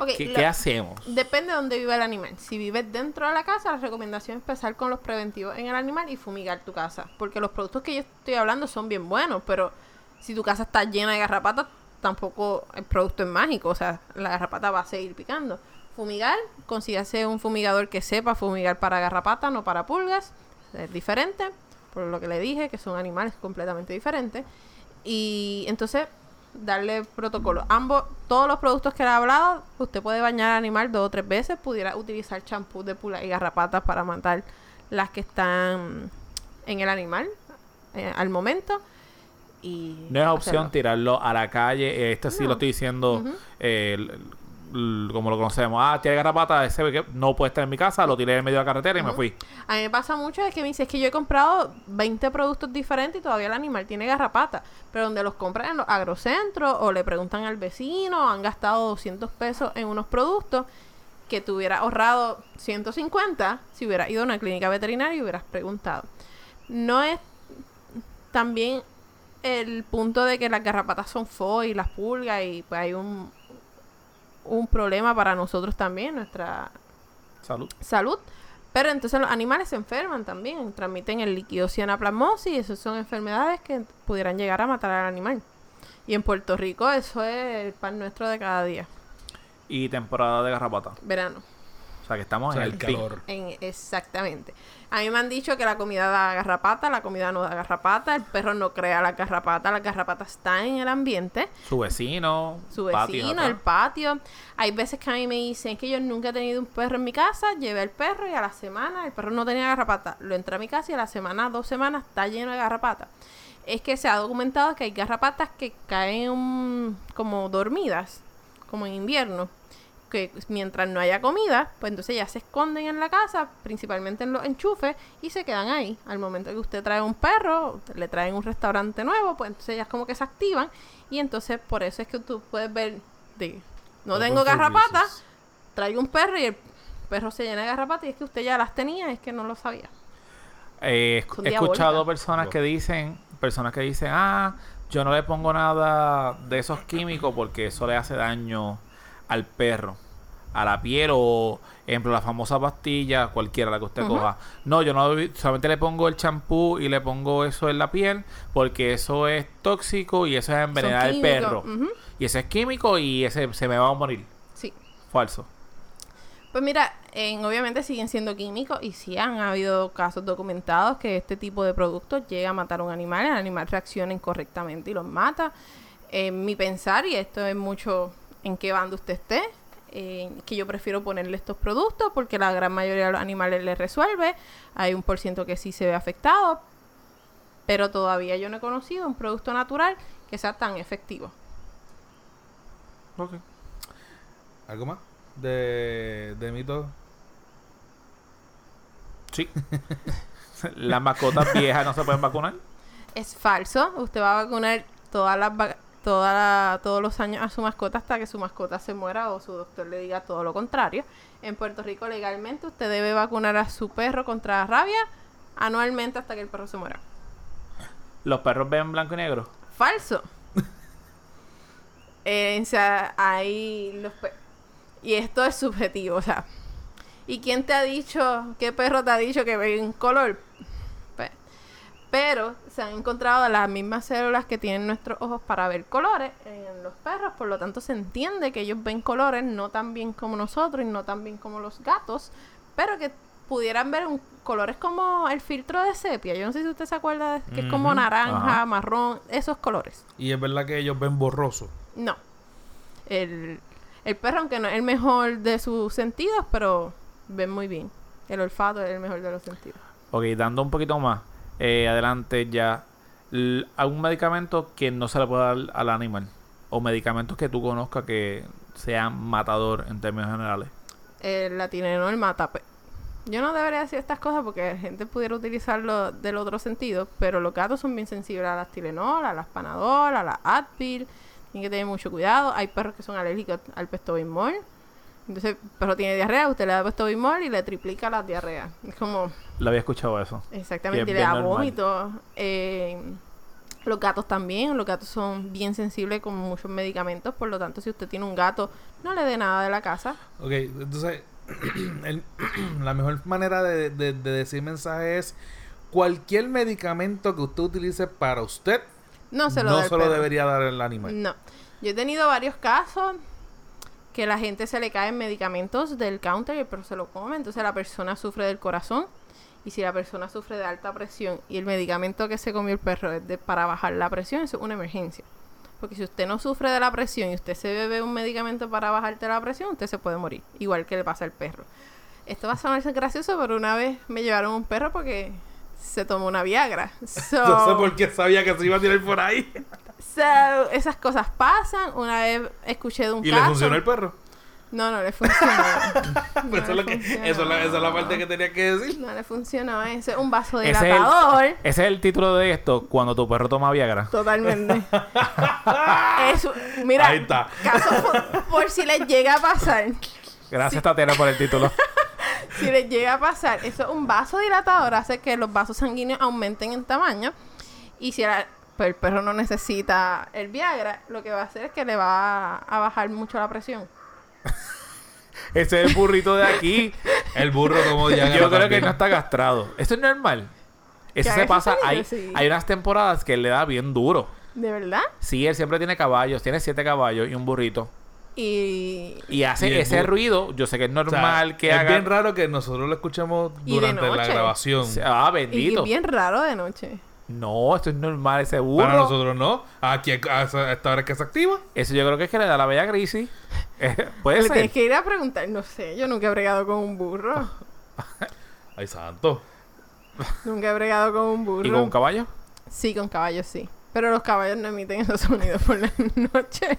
Ok, ¿Qué, lo- qué hacemos? Depende de dónde vive el animal. Si vives dentro de la casa, la recomendación es empezar con los preventivos en el animal y fumigar tu casa. Porque los productos que yo estoy hablando son bien buenos, pero si tu casa está llena de garrapatas, tampoco el producto es mágico. O sea, la garrapata va a seguir picando. Fumigar, consígase un fumigador que sepa fumigar para garrapata, no para pulgas. Es diferente, por lo que le dije, que son animales completamente diferentes. Y entonces darle protocolo. Ambos, todos los productos que le he hablado, usted puede bañar al animal dos o tres veces, pudiera utilizar champú de pula y garrapatas para matar las que están en el animal eh, al momento. Y No es opción hacerlo. tirarlo a la calle. Este sí No. lo estoy diciendo eh, como lo conocemos. Ah, tiene garrapata, ese que no puede estar en mi casa, lo tiré en medio de la carretera y me fui. A mí me pasa mucho es que me dice, es que yo he comprado 20 productos diferentes y todavía el animal tiene garrapata. Pero donde los compran en los agrocentros o le preguntan al vecino, han gastado 200 pesos en unos productos que te hubiera ahorrado 150 si hubieras ido a una clínica veterinaria y hubieras preguntado. No es también el punto de que las garrapatas son fo y las pulgas y pues hay un, un problema para nosotros también, nuestra Salud. salud. Pero entonces los animales se enferman también, transmiten el líquido cianoplasmosis y esas son enfermedades que pudieran llegar a matar al animal. Y en Puerto Rico eso es el pan nuestro de cada día, Y temporada de garrapata. verano. O sea que estamos O sea, en el el, calor. En, exactamente. A mí me han dicho que la comida da garrapata, la comida no da garrapata, el perro no crea la garrapata, la garrapata está en el ambiente. Su vecino. su vecino, el patio. Hay veces que a mí me dicen que yo nunca he tenido un perro en mi casa, llevé el perro y a la semana el perro no tenía garrapata. Lo entré a mi casa y a la semana, dos semanas, está lleno de garrapata. Es que se ha documentado que hay garrapatas que caen como dormidas, como en invierno. Que mientras no haya comida, pues entonces ya se esconden en la casa, principalmente en los enchufes, y se quedan ahí. Al momento que usted trae un perro, le traen un restaurante nuevo, pues entonces ellas como que se activan. Y entonces por eso es que tú puedes ver de no Open tengo for garrapata, business. traigo un perro y el perro se llena de garrapata y es que usted ya las tenía, es que no lo sabía. Eh, he escuchado personas que dicen, personas que dicen, ah, yo no le pongo nada de esos químicos porque eso le hace daño al perro, a la piel o, ejemplo, la famosa pastilla, cualquiera la que usted coja. No, yo no solamente le pongo el champú y le pongo eso en la piel porque eso es tóxico y eso es envenenar al perro. Y ese es químico y ese se me va a morir. Sí. Falso. Pues mira, en- obviamente siguen siendo químicos y sí han habido casos documentados que este tipo de productos llega a matar a un animal, el animal reacciona incorrectamente y los mata. En mi pensar, y esto es mucho en qué bando usted esté, eh, que yo prefiero ponerle estos productos porque la gran mayoría de los animales les resuelve. Hay un por ciento que sí se ve afectado, pero todavía yo no he conocido un producto natural que sea tan efectivo. Ok. ¿Algo más? De, de mito. Sí. Las mascotas viejas no se pueden vacunar. Es falso. Usted va a vacunar todas las toda la- todos los años a su mascota hasta que su mascota se muera o su doctor le diga todo lo contrario. En Puerto Rico legalmente usted debe vacunar a su perro contra la rabia anualmente hasta que el perro se muera. Los perros ven blanco y negro. Falso. Eh, o sea, hay los y esto es subjetivo, o sea. ¿Y quién te ha dicho, qué perro te ha dicho que ve un color? Pero se han encontrado las mismas células que tienen nuestros ojos para ver colores en los perros, por lo tanto se entiende que ellos ven colores no tan bien como nosotros y no tan bien como los gatos, pero que pudieran ver un- colores como el filtro de sepia. Yo no sé si usted se acuerda de que es como naranja, Ajá. marrón, esos colores. Y es verdad que ellos ven borroso. No. El, el perro, aunque no es el mejor de sus sentidos, pero ven muy bien. El olfato es el mejor de los sentidos. Ok, dando un poquito más. Eh, adelante ya. L- ¿Algún medicamento que no se le pueda dar al animal? O medicamentos que tú conozcas que sean matador en términos generales. El latinenol mata. Yo no debería decir estas cosas porque la gente pudiera utilizarlo del otro sentido, pero los gatos son bien sensibles a las Tylenol, a las Panadol, a las Advil. Tienen que tener mucho cuidado. Hay perros que son alérgicos al Pestobimol. Entonces, el perro tiene diarrea, usted le da Pestobimol y le triplica la diarrea. Es como, Lo había escuchado eso. exactamente, Y le da vómito. Eh, los gatos también, los gatos son bien sensibles con muchos medicamentos, por lo tanto, si usted tiene un gato, no le dé nada de la casa. Ok, entonces, el- la mejor manera de, de- de decir mensaje es cualquier medicamento que usted utilice para usted, No se lo no se lo debería dar al animal. No. Yo he tenido varios casos que la gente se le caen medicamentos del counter y el perro se lo come. Entonces la persona sufre del corazón. Y si la persona sufre de alta presión y el medicamento que se comió el perro es de, para bajar la presión, eso es una emergencia. Porque si usted no sufre de la presión y usted se bebe un medicamento para bajarte la presión, usted se puede morir. Igual que le pasa al perro. Esto va a sonar gracioso, pero una vez me llevaron un perro porque se tomó una Viagra. So- No sé por qué sabía que se iba a tirar por ahí. So, esas cosas pasan. Una vez escuché de un ¿Y caso. le funcionó el perro? No, no le funcionó. No Pues eso, es le lo que, funcionó. eso es la, esa es la parte que tenía que decir. No le funcionó. Ese es un vaso Ese es, el, dilatador. ese es el título de esto cuando tu perro toma Viagra. Totalmente. Eso, mira, Ahí está. caso por, por si les llega a pasar. Gracias, Tatiana, por el título. Si les llega a pasar, eso es un vaso dilatador, hace que los vasos sanguíneos aumenten en tamaño. Y si la- pues el perro no necesita el Viagra, lo que va a hacer es que le va a, a bajar mucho la presión. Ese es el burrito de aquí. El burro como ya Yo creo que no está castrado. Esto es normal. Eso se pasa. Hay, sí. hay unas temporadas que él le da bien duro. ¿De verdad? Sí, él siempre tiene caballos. Tiene siete caballos y un burrito. Y, Y hace Y ese burro- ruido. Yo sé que es O sea, normal que es haga. bien raro que nosotros lo escuchemos durante la grabación. Ah, y bendito. bien raro de noche. No, esto es normal. Ese burro. Para nosotros no. Aquí a esta hora es que se activa. Eso yo creo que es que le da la bella crisis. Eh, Puede Le ser. tienes que ir a preguntar, no sé, yo nunca he bregado con un burro. Ay, santo. nunca he bregado con un burro. ¿Y con un caballo? Sí, con caballos sí. Pero los caballos no emiten esos sonidos por la noche.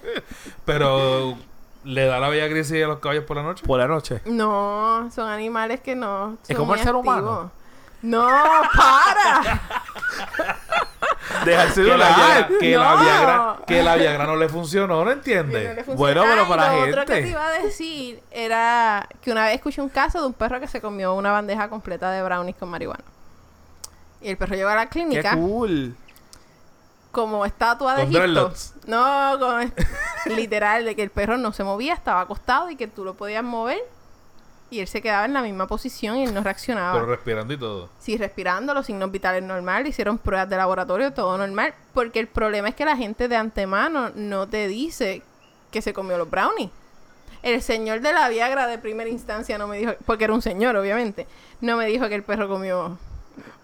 Pero le da la bella crisis a los caballos por la noche. Por la noche. No, son animales que no. Es como el ser activos. humano. No, para. Deja el Que la. Viagra, que, la No. Viagra, que la Viagra no le funcionó, ¿no Que no le entiendes? Bueno, pero Ah, y para lo la otro que gente. te iba a decir era que una vez escuché un caso de un perro que se comió una bandeja completa de brownies con marihuana. Y el perro llegó a la Qué clínica cool. como estatua de Egipto. No, con literal de que el perro no se movía, estaba acostado y que tú lo podías mover y él se quedaba en la misma posición y él no reaccionaba. Pero respirando y todo. Sí, respirando, los signos vitales normal, le hicieron pruebas de laboratorio, todo normal. Porque el problema es que la gente de antemano no te dice que se comió los brownies. El señor de la Viagra de primera instancia no me dijo, porque era un señor, obviamente, no me dijo que el perro comió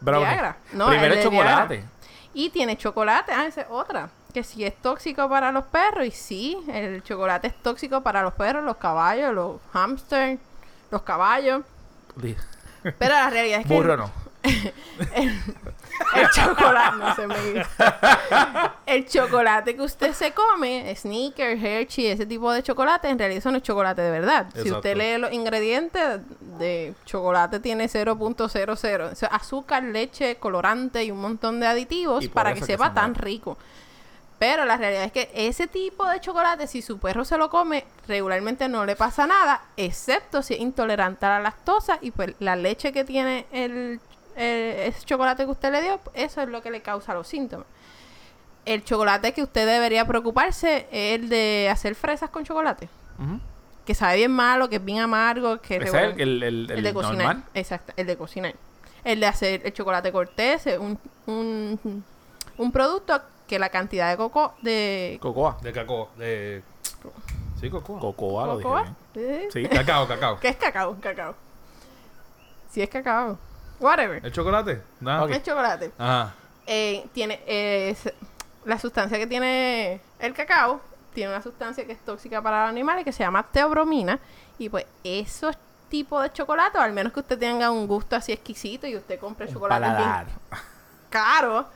Brownie. Viagra. No, Primero el chocolate. Viagra. Y tiene chocolate, ah, esa es otra. Que sí es tóxico para los perros, y sí, el chocolate es tóxico para los perros, los caballos, los hamsters, los caballos. Pero la realidad es que Burro no. el chocolate, no se me El chocolate que usted se come, Snickers, Hershey, ese tipo de chocolate, en realidad eso no es chocolate de verdad. Si usted lee los ingredientes de chocolate tiene 0.00, o sea, azúcar, leche, colorante y un montón de aditivos para que que sepa se tan rico. Pero la realidad es que ese tipo de chocolate, si su perro se lo come, regularmente no le pasa nada, excepto si es intolerante a la lactosa y pues la leche que tiene el, el- ese chocolate que usted le dio, eso es lo que le causa los síntomas. El chocolate que usted debería preocuparse es el de hacer fresas con chocolate, que sabe bien malo, que es bien amargo, que es regular- el, el, el, el de cocinar. normal. Exacto, el de cocinar. El de hacer el chocolate cortés, un, un, un producto que la cantidad de coco de Cocoa. De cacao. De... Sí, cocoa. Cocoa, lo dije bien. Sí. Cacao, cacao. ¿Qué es cacao? Cacao. Si es cacao. Whatever. ¿El chocolate? Nada. Es chocolate. Ajá. Eh, tiene eh, es- la sustancia que tiene el cacao tiene una sustancia que es tóxica para los animales que se llama teobromina y pues esos tipos de chocolate, o al menos que usted tenga un gusto así exquisito y usted compre Un chocolate paladar. caro,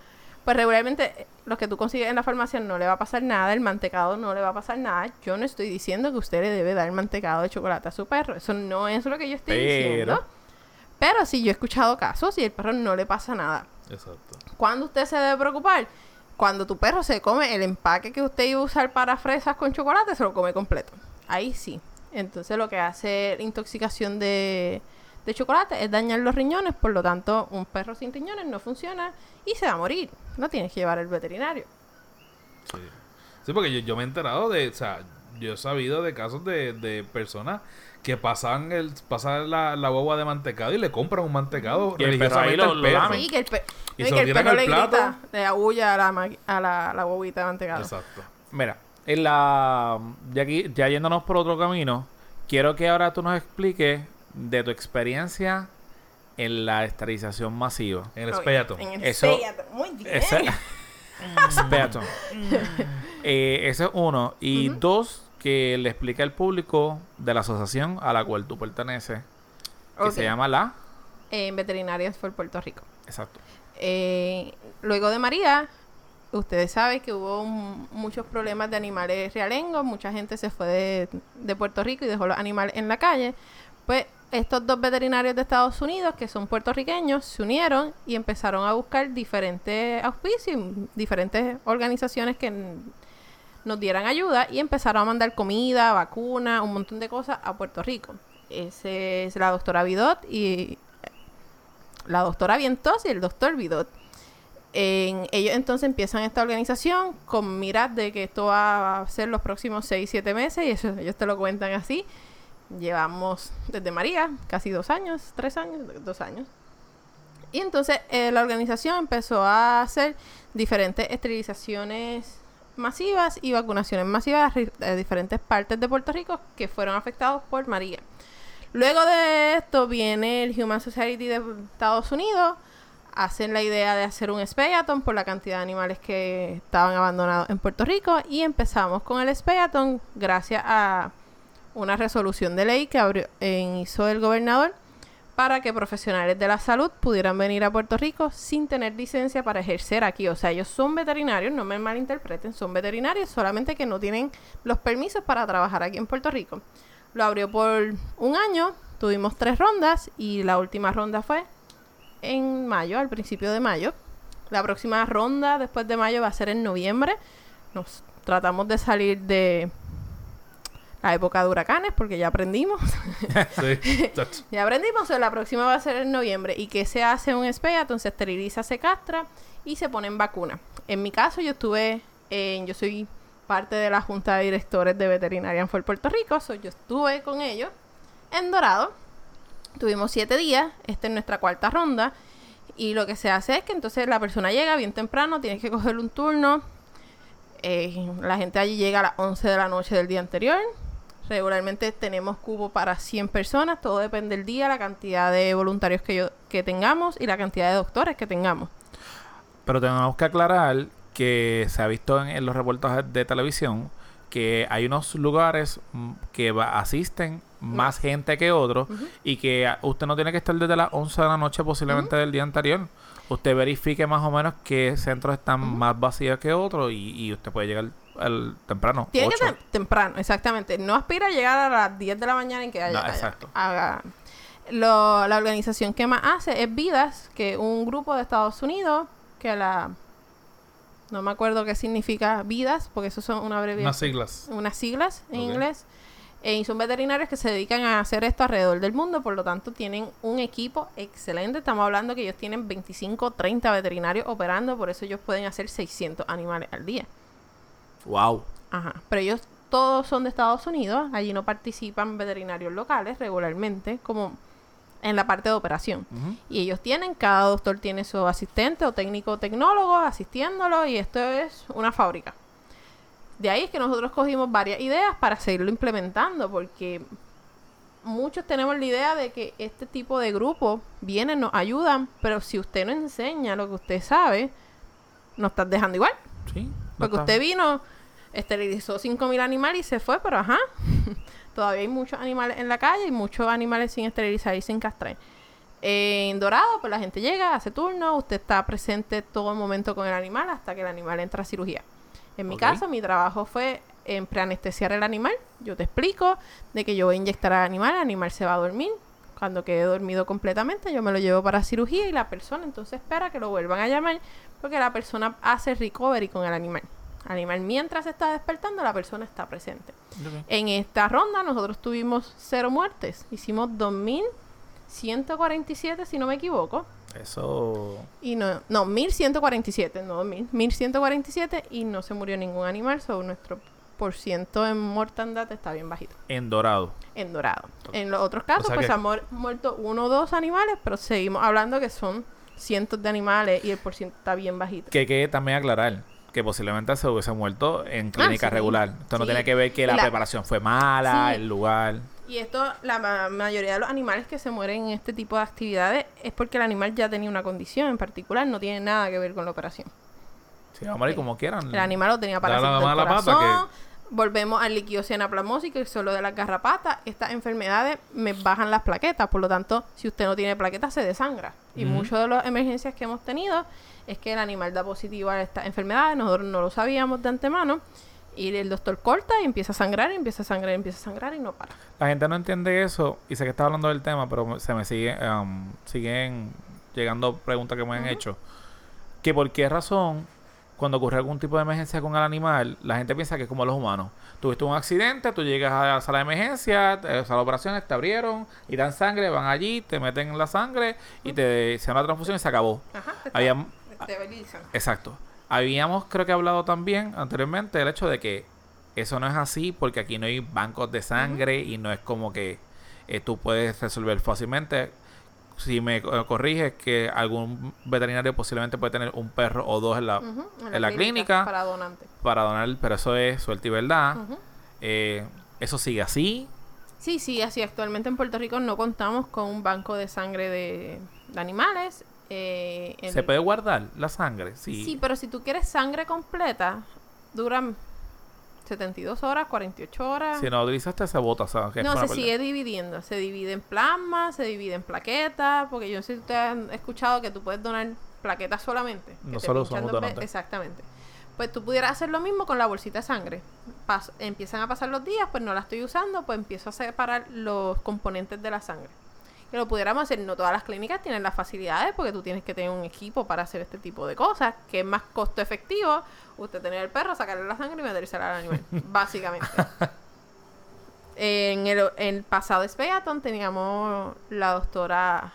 pues regularmente eh, los que tú consigues en la farmacia no le va a pasar nada, el mantecado no le va a pasar nada. Yo no estoy diciendo que usted le debe dar mantecado de chocolate a su perro, eso no es lo que yo estoy Pero- diciendo. Pero sí, yo he escuchado casos y el perro no le pasa nada. Exacto. ¿Cuándo usted se debe preocupar? Cuando tu perro se come el empaque que usted iba a usar para fresas con chocolate, se lo come completo. Ahí sí. Entonces lo que hace intoxicación de, de chocolate es dañar los riñones, por lo tanto un perro sin riñones no funciona y se va a morir. No tienes que llevar al veterinario. Sí. Sí, porque yo, yo me he enterado de, o sea, yo he sabido de casos de, de personas que pasan el pasan la, la guagua de mantecado y le compran un mantecado Y el perro ahí religiosamente lo- al lo perro. lame. Sí, que el, pe- Y no, se que el perro al le grita, plato. le aúlla a la, a la, la guaguita de mantecado. Exacto. Mira, en la ya aquí ya yéndonos por otro camino, quiero que ahora tú nos expliques de tu experiencia en la esterilización masiva. En el Ok, espeato. En el Eso-. Muy bien. Ese, Espeato. Eh, ese es uno. Y dos, que le explique al público de la asociación a la cual tú perteneces, que se llama la... En Veterinarias por Puerto Rico. Exacto. Eh, luego de María, ustedes saben que hubo un- muchos problemas de animales realengos, mucha gente se fue de, de Puerto Rico y dejó los animales en la calle. Pues estos dos veterinarios de Estados Unidos, que son puertorriqueños, se unieron y empezaron a buscar diferentes auspicios, diferentes organizaciones que nos dieran ayuda y empezaron a mandar comida, vacuna, un montón de cosas a Puerto Rico. Ese es la doctora Vidot y la doctora Vientos y el doctor Vidot. En- ellos entonces empiezan esta organización con miras de que esto va a ser los próximos 6, 7 meses y eso ellos te lo cuentan así. Llevamos desde María casi dos años, tres años, dos años. Y entonces eh, la organización empezó a hacer diferentes esterilizaciones masivas y vacunaciones masivas de diferentes partes de Puerto Rico que fueron afectados por María. Luego de esto viene el Human Society de Estados Unidos, hacen la idea de hacer un speaton por la cantidad de animales que estaban abandonados en Puerto Rico y empezamos con el speaton gracias a una resolución de ley que abrió, eh, hizo el gobernador para que profesionales de la salud pudieran venir a Puerto Rico sin tener licencia para ejercer aquí. O sea, ellos son veterinarios, no me malinterpreten, son veterinarios, solamente que no tienen los permisos para trabajar aquí en Puerto Rico. Lo abrió por un año, tuvimos tres rondas y la última ronda fue en mayo, al principio de mayo. La próxima ronda después de mayo va a ser en noviembre. Nos tratamos de salir de la época de huracanes porque ya aprendimos. Sí. Ya aprendimos, o la próxima va a ser en noviembre. ¿Y que se hace un speaton? Se esteriliza, se castra y se ponen vacunas. En mi caso, yo estuve, en, yo soy parte de la Junta de Directores de Veterinaria en Fort Puerto Rico, so yo estuve con ellos en Dorado. Tuvimos siete días, esta es nuestra cuarta ronda. Y lo que se hace es que entonces la persona llega bien temprano, tienes que coger un turno. Eh, la gente allí llega a las 11 de la noche del día anterior. Regularmente tenemos cubo para 100 personas, todo depende del día, la cantidad de voluntarios que, yo, que tengamos y la cantidad de doctores que tengamos. Pero tenemos que aclarar que se ha visto en, en los reportajes de televisión que hay unos lugares mm, que va- asisten más gente que otros y que usted no tiene que estar desde las 11 de la noche posiblemente del día anterior. Usted verifique más o menos qué centros están más vacíos que otros y, y usted puede llegar temprano. Tiene que ser temprano, exactamente. No aspira a llegar a las 10 de la mañana en que haya. No, exacto. haga- Lo- la organización que más hace es Vidas, que es un grupo de Estados Unidos que la. No me acuerdo qué significa Vidas, porque eso son una breve Unas siglas. unas siglas en inglés. Eh, y son veterinarios que se dedican a hacer esto alrededor del mundo, por lo tanto tienen un equipo excelente. Estamos hablando que ellos tienen 25, 30 veterinarios operando, por eso ellos pueden hacer 600 animales al día. Wow. Ajá. Pero ellos todos son de Estados Unidos, allí no participan veterinarios locales regularmente, como en la parte de operación. Y ellos tienen, cada doctor tiene su asistente o técnico o tecnólogo asistiéndolo y esto es una fábrica. De ahí es que nosotros cogimos varias ideas para seguirlo implementando porque muchos tenemos la idea de que este tipo de grupos vienen, nos ayudan, pero si usted no enseña lo que usted sabe, nos estás dejando igual. Sí. Porque usted vino, esterilizó 5.000 animales y se fue, pero ajá. Todavía hay muchos animales en la calle y muchos animales sin esterilizar y sin castrar. En Dorado, pues la gente llega, hace turno, usted está presente todo el momento con el animal hasta que el animal entra a cirugía. En mi caso, mi trabajo fue en preanestesiar el animal. Yo te explico de que yo voy a inyectar al animal, el animal se va a dormir. Cuando quede dormido completamente, yo me lo llevo para cirugía y la persona entonces espera que lo vuelvan a llamar porque la persona hace recovery con el animal. El animal mientras se está despertando, la persona está presente. En esta ronda nosotros tuvimos cero muertes. Hicimos 2.147, si no me equivoco. Eso. Y no, no, 1147, no 2000, 1147 y no se murió ningún animal, so nuestro por ciento en mortandad está bien bajito, En dorado. en dorado. En los otros casos, O sea pues que- se han muer- muerto uno o dos animales, pero seguimos hablando que son cientos de animales y el por ciento está bien bajito. Que que también aclarar que posiblemente se hubiese muerto en clínica Ah, sí. regular. Esto no Sí. tiene que ver que la, La- preparación fue mala, Sí. el lugar. Y esto, la ma- mayoría de los animales que se mueren en este tipo de actividades es porque el animal ya tenía una condición en particular, no tiene nada que ver con la operación. Sí, vamos a morir como quieran. El animal lo tenía Da la parásitos del mala pata corazón. Volvemos al líquido cianaplasmosis, que es solo de las garrapatas. Estas enfermedades me bajan las plaquetas, por lo tanto, si usted no tiene plaquetas, se desangra. Y muchas de las emergencias que hemos tenido es que el animal da positivo a estas enfermedades, nosotros no lo sabíamos de antemano. Y el doctor corta y empieza a sangrar, y empieza a sangrar, y empieza a sangrar y no para. La gente no entiende eso y sé que está hablando del tema, pero se me sigue, um, siguen llegando preguntas que me han hecho. Que por qué razón, cuando ocurre algún tipo de emergencia con el animal, la gente piensa que es como los humanos. Tuviste un accidente, tú llegas a la sala de emergencia, te- a la operación, te abrieron y dan sangre, van allí, te meten la sangre y te hacen la transfusión y se acabó. Ajá, te Había. Exacto. Habíamos, creo que hablado también anteriormente del hecho de que eso no es así porque aquí no hay bancos de sangre y no es como que eh, tú puedes resolver fácilmente. Si me co- corriges que algún veterinario posiblemente puede tener un perro o dos en la, en la clínica Para donante. para donar, pero eso es suerte y verdad. Eh, eso sigue así. Sí, sí, así actualmente en Puerto Rico no contamos con un banco de sangre de, de animales. eh, en- Se puede guardar la sangre. Sí. Sí, pero si tú quieres sangre completa, duran 72 horas, 48 horas. Si no utilizaste, se bota. o sea, que no, se perder. sigue dividiendo. Se divide en plasma, se divide en plaquetas, porque yo no sé si ustedes han escuchado que tú puedes donar plaquetas solamente. No solo usamos donantes. Exactamente. Pues tú pudieras hacer lo mismo con la bolsita de sangre. Pas- empiezan a pasar los días, pues no la estoy usando, pues empiezo a separar los componentes de la sangre. Que lo pudiéramos hacer, no todas las clínicas tienen las facilidades porque tú tienes que tener un equipo para hacer este tipo de cosas, que es más costo efectivo usted tener el perro, sacarle la sangre y metérsela al animal, básicamente. En el, en el pasado Speaton teníamos la doctora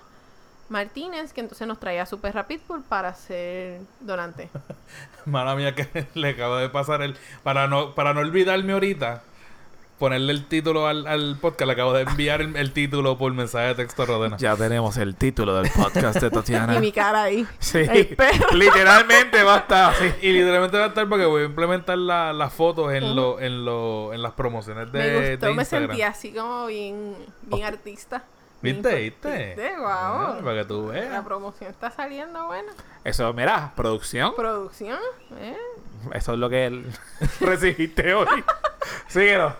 Martínez, que entonces nos traía su perra Pitbull para ser donante. Mala mía que le acabo de pasar el... Para no, para no olvidarme ahorita, ponerle el título al, al podcast, le acabo de enviar el, el título por mensaje de texto a Rodena. Ya tenemos el título del podcast de Tatiana. Y mi cara ahí. Sí, El perro. literalmente va a estar así. Y literalmente va a estar porque voy a implementar la- las fotos en, lo, en, lo, en las promociones de, me de gustó, me Instagram. sentí así como bien, bien artista. ¿Viste? ¿Viste? ¿Viste? Guau. Ah, para que tú La veas. promoción está saliendo buena. Eso, mira, producción. Producción, ¿eh? Eso es lo que él recibiste hoy. Síguelo.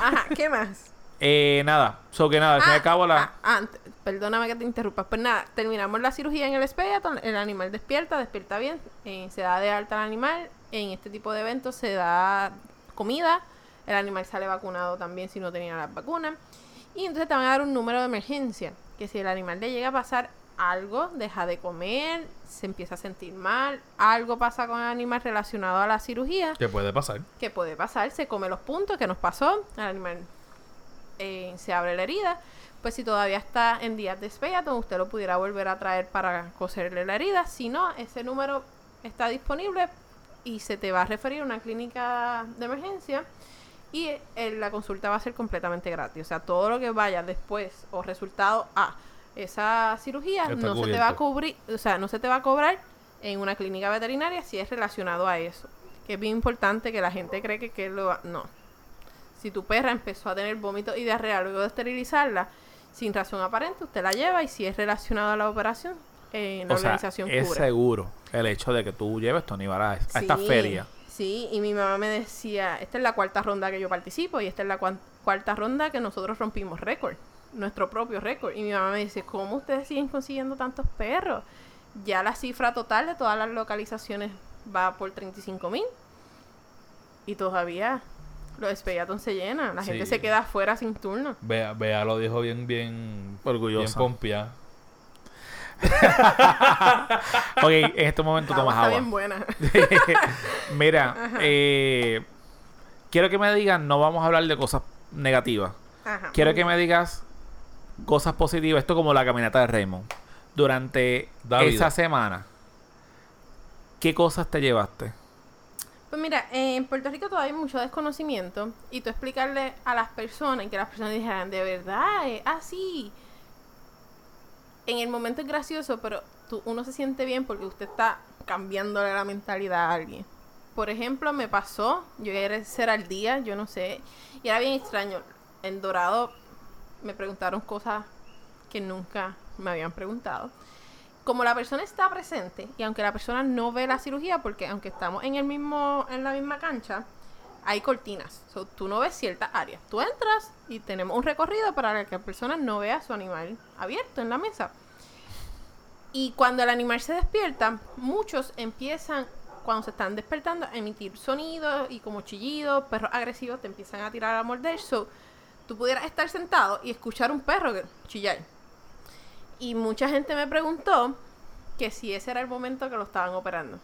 Ajá, ¿qué más? Eh, nada, so que nada, y al cabo la... ah, ant- perdóname que te interrumpas. Pues nada, terminamos la cirugía en el Speaton, el animal despierta, despierta bien, eh, se da de alta al animal. En este tipo de eventos se da comida, el animal sale vacunado también si no tenía las vacunas. Y entonces te van a dar un número de emergencia, que si el animal le llega a pasar algo, deja de comer, se empieza a sentir mal, algo pasa con el animal relacionado a la cirugía, ¿Qué puede pasar? que puede pasar, se come los puntos que nos pasó, el animal eh, se abre la herida, pues si todavía está en días de Speaton, usted lo pudiera volver a traer para coserle la herida, si no, ese número está disponible y se te va a referir a una clínica de emergencia y eh, la consulta va a ser completamente gratis, o sea, todo lo que vaya después o resultado A esa cirugía Está no se te va a cubrir, o sea, no se te va a cobrar en una clínica veterinaria si es relacionado a eso. Que es bien importante que la gente cree que, que lo va- no. Si tu perra empezó a tener vómitos y diarrea luego de esterilizarla, sin razón aparente, usted la lleva y si es relacionado a la operación, eh, la O sea, organización es cubre. seguro el hecho de que tú lleves Tony Vara a esta feria. Sí, y mi mamá me decía, esta es la cuarta ronda que yo participo y esta es la cuarta ronda que nosotros rompimos récord, nuestro propio récord. Y mi mamá me dice, ¿cómo ustedes siguen consiguiendo tantos perros? Ya la cifra total de todas las localizaciones va por 35 mil. Y todavía los Espeyatón se llenan, la gente se queda afuera sin turno. Bea, Bea lo dijo bien, bien, Orgullosa. bien pompia. Ok, en este momento La agua tomas está agua. bien buena. Mira, eh, quiero que me digan, no vamos a hablar de cosas negativas. Ajá. Quiero que me digas cosas positivas. Esto como la caminata de Raymond. Durante David. esa semana, ¿qué cosas te llevaste? Pues mira, en Puerto Rico todavía hay mucho desconocimiento y tú explicarle a las personas y que las personas dijeran, de verdad, es así. En el momento es gracioso, pero tú, uno se siente bien porque usted está cambiándole la mentalidad a alguien. Por ejemplo, me pasó, yo era ser al día, yo no sé, y era bien extraño. En Dorado me preguntaron cosas que nunca me habían preguntado como la persona está presente y aunque la persona no ve la cirugía porque aunque estamos en el mismo en la misma cancha hay cortinas. So, tú no ves ciertas áreas tú entras y tenemos un recorrido para que la persona no vea su animal abierto en la mesa. Y cuando el animal se despierta muchos empiezan cuando se están despertando a emitir sonidos y como chillidos perros agresivos te empiezan a tirar a morder. So tú pudieras estar sentado y escuchar un perro chillar. Y mucha gente me preguntó que si ese era el momento que lo estaban operando.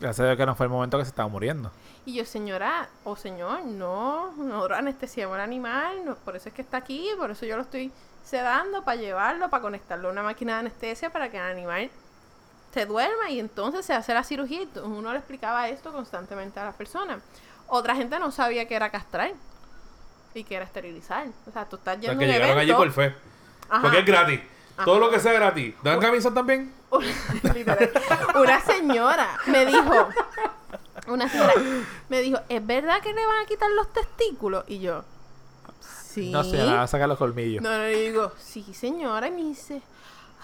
Gracias a Dios que no fue el momento que se estaba muriendo. Y yo, señora o señor, no, nosotros anestesiamos al animal, no, por eso es que está aquí, por eso yo lo estoy sedando para llevarlo, para conectarlo a una máquina de anestesia para que el animal se duerma y entonces se hace la cirugía. Uno le explicaba esto constantemente a las personas. Otra gente no sabía que era castrar y que era esterilizar. O sea, tú estás O sea, yendo que a un llegaron allí por fe. Ajá. Porque es gratis. Todo lo que sea gratis. ¿Dan camisa también? Una señora me dijo, una señora me dijo, ¿es verdad que le van a quitar los testículos? Y yo, sí. No sé, nada, sacar los colmillos. No, no, le digo, sí, señora. Y me dice,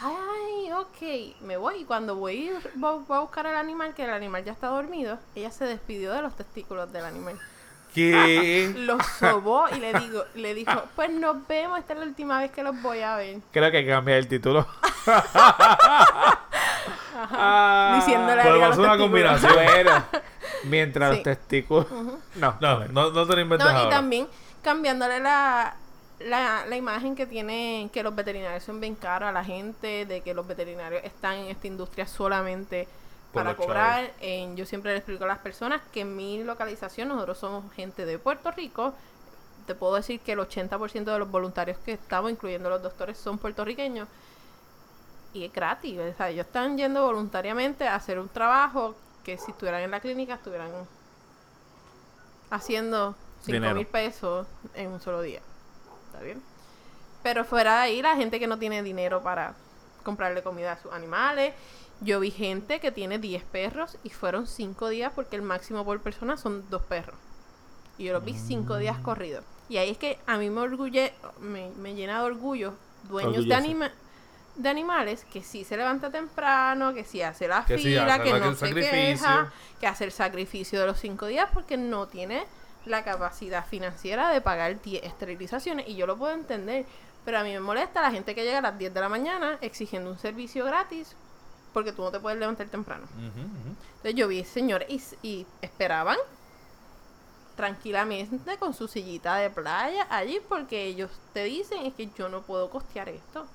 ay, ok. Me voy. Y cuando voy, voy, voy a buscar al animal, que el animal ya está dormido, ella se despidió de los testículos del animal. ¿Qué? Los sobó y le digo, le dijo, pues nos vemos, esta es la última vez que los voy a ver. Creo que hay que cambiar el título. Diciéndole a los una testículos. combinación. Bueno, mientras Sí. los testículos. No, No, no, no te lo inventes No, y ahora. también cambiándole la, la, la imagen que tiene que los veterinarios son bien caros a la gente, de que los veterinarios están en esta industria solamente para cobrar. En- yo siempre le explico a las personas que en mi localización nosotros somos gente de Puerto Rico. Te puedo decir que el 80% de los voluntarios que estamos, incluyendo los doctores, son puertorriqueños. Y es gratis. O sea, ellos están yendo voluntariamente a hacer un trabajo que si estuvieran en la clínica estuvieran haciendo 5 Dinero. mil pesos en un solo día. ¿Está bien? Pero fuera de ahí, la gente que no tiene dinero para comprarle comida a sus animales. Yo vi gente que tiene 10 perros y fueron 5 días porque el máximo por persona son 2 perros. Y yo los vi 5 días corridos. Y ahí es que a mí me orgulle, me, me llena de orgullo dueños de, anima- de animales que sí se levanta temprano, que sí hace la Que fila, que no se queja, que hace el sacrificio de los 5 días porque no tiene la capacidad financiera de pagar 10 esterilizaciones. Y yo lo puedo entender. Pero a mí me molesta la gente que llega a las 10 de la mañana exigiendo un servicio gratis porque tú no te puedes levantar temprano. Entonces yo vi señores y, y esperaban tranquilamente con su sillita de playa allí porque ellos te dicen es que yo no puedo costear esto.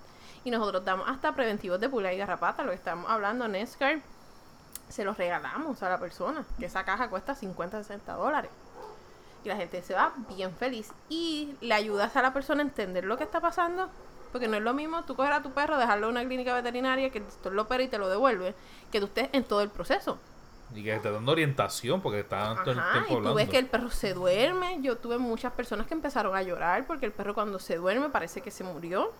Y nosotros damos hasta preventivos de pulga y garrapata, lo que estamos hablando, Nescar, se los regalamos a la persona, que esa caja cuesta 50, 60 dólares. Y la gente se va bien feliz y le ayudas a la persona a entender lo que está pasando. Porque no es lo mismo tú coger a tu perro, dejarlo en una clínica veterinaria, que el doctor lo opera y te lo devuelve, que tú estés en todo el proceso. Y que te dando orientación porque todo el tiempo y tú hablando. ves que el perro se duerme. Yo tuve muchas personas que empezaron a llorar porque el perro cuando se duerme parece que se murió.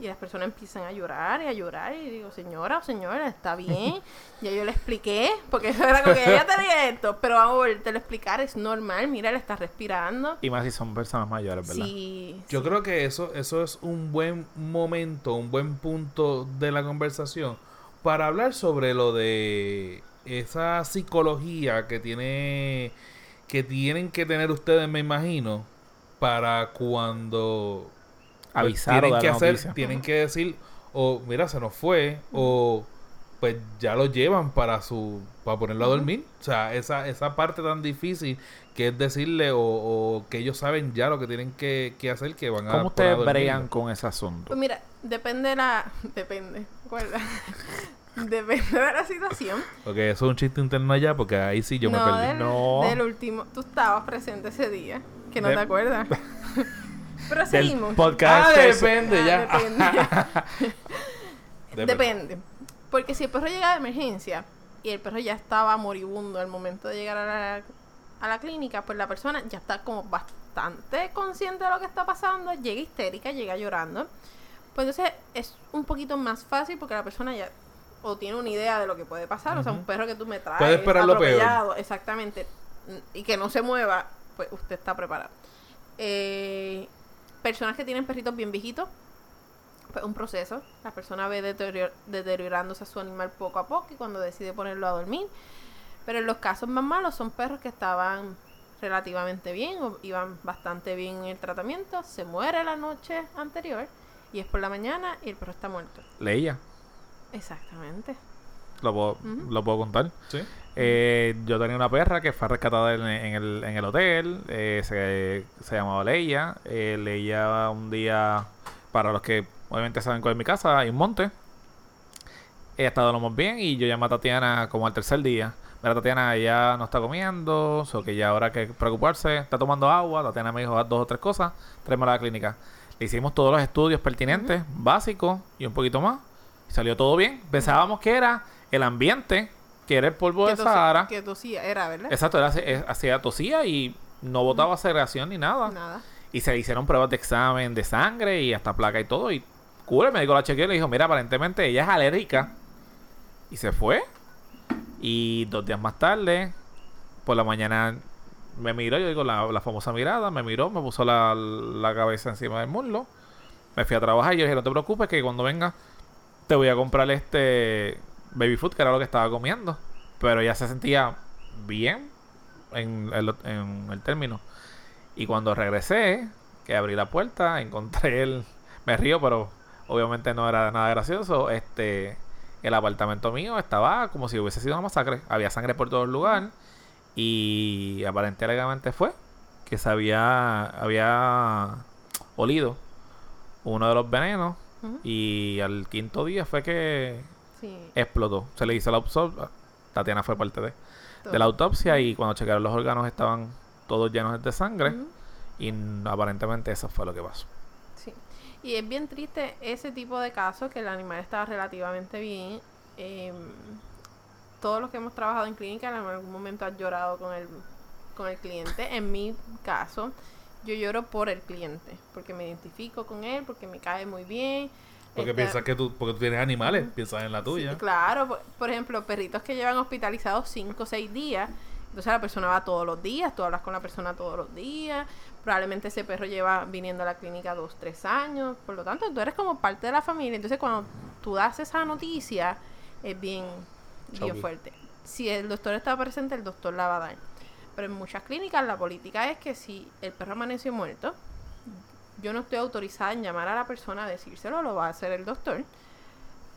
Y las personas empiezan a llorar y a llorar. Y digo, señora o señora, está bien. ya yo le expliqué, porque eso era como que ya tenía esto. Pero vamos a volverte a explicar, es normal. Mira, le está respirando. Y más si son personas mayores, ¿verdad? Sí. Yo sí. creo que eso, eso es un buen momento, un buen punto de la conversación para hablar sobre lo de esa psicología que tiene que tienen que tener ustedes, me imagino, para cuando pues, Avisar o tienen dar que hacer, noticia. tienen que decir, o mira, se nos fue, o pues ya lo llevan para su para ponerlo a dormir. O sea, esa, esa parte tan difícil que es decirle o, o que ellos saben ya lo que tienen que, que hacer, que van a ¿Cómo ustedes bregan con ese asunto? Pues mira, depende de la... Depende. Depende de la situación. Porque eso es un chiste interno allá, porque ahí sí yo me perdí. Del, No. del último. Tú estabas presente ese día, que no De- te acuerdas. Pero Del seguimos. podcast. Ah, depende, Ah, ya. Depende. Depende. Depende. Porque si el perro llega de emergencia y el perro ya estaba moribundo al momento de llegar a la, a la clínica, pues la persona ya está como bastante consciente de lo que está pasando, llega histérica, llega llorando. Pues entonces es un poquito más fácil porque la persona ya o tiene una idea de lo que puede pasar. O sea, un perro que tú me traes Puede esperar lo peor. exactamente, y que no se mueva, pues usted está preparado. Eh, personas que tienen perritos bien viejitos, pues un proceso. La persona ve deterior- deteriorándose a su animal poco a poco y cuando decide ponerlo a dormir. Pero en los casos más malos son perros que estaban relativamente bien o iban bastante bien en el tratamiento, se muere la noche anterior y es por la mañana y el perro está muerto. Leía. Exactamente. Lo puedo, lo puedo contar. Sí. Eh, yo tenía una perra que fue rescatada en, en el, en el hotel. eh, se, se llamaba Leia. Eh, Leia un día, para los que obviamente saben cuál es mi casa, hay un monte. Ella estado lo más bien y yo llamé a Tatiana como al tercer día. Mira, Tatiana ya no está comiendo, so que ya ahora hay que preocuparse. Está tomando agua. Tatiana me dijo "Haz dos o tres cosas. Tráemela a la clínica. Le hicimos todos los estudios pertinentes, básicos y un poquito más. Y salió todo bien. Pensábamos que era el ambiente, que era el polvo Que de tosi- Sahara. Que tosía, era, ¿verdad? Exacto, era, hacía tosía y no botaba segregación ni nada. Nada. Y se hicieron pruebas de examen de sangre y hasta placa y todo. Y cool, el médico la chequeó y le dijo, mira, aparentemente ella es alérgica. Y se fue. Y dos días más tarde, por la mañana, me miró, yo digo, la, la famosa mirada, me miró, me puso la, la cabeza encima del muslo. Me fui a trabajar y yo dije, no te preocupes, que cuando venga te voy a comprar este baby food, que era lo que estaba comiendo. Pero ella se sentía bien en el, en el término. Y cuando regresé, que abrí la puerta, encontré el... Me río, pero obviamente no era nada gracioso. Este... El apartamento mío estaba como si hubiese sido una masacre. Había sangre por todo el lugar. Y aparentemente fue que se había, había olido uno de los venenos. Y al quinto día fue que Sí. explotó. Se le hizo la autopsia. Tatiana fue parte de, todo. de la autopsia y cuando checaron los órganos estaban todos llenos de sangre. Y aparentemente eso fue lo que pasó. Sí. Y es bien triste ese tipo de casos que el animal estaba relativamente bien. Em, todos los que hemos trabajado en clínica en algún momento han llorado con el, con el cliente. En mi caso, yo lloro por el cliente, porque me identifico con él, porque me cae muy bien. Porque Este, piensas que tú, porque tú tienes animales, piensas en la Sí, tuya. claro, por, por ejemplo, perritos que llevan hospitalizados 5 o 6 días. Entonces la persona va todos los días, tú hablas con la persona todos los días. Probablemente ese perro lleva viniendo a la clínica 2, 3 años. Por lo tanto, tú eres como parte de la familia. Entonces cuando tú das esa noticia, es bien, bien fuerte. Si el doctor está presente, el doctor la va a dar. Pero en muchas clínicas la política es que si el perro amaneció muerto, yo no estoy autorizada en llamar a la persona a decírselo, lo va a hacer el doctor.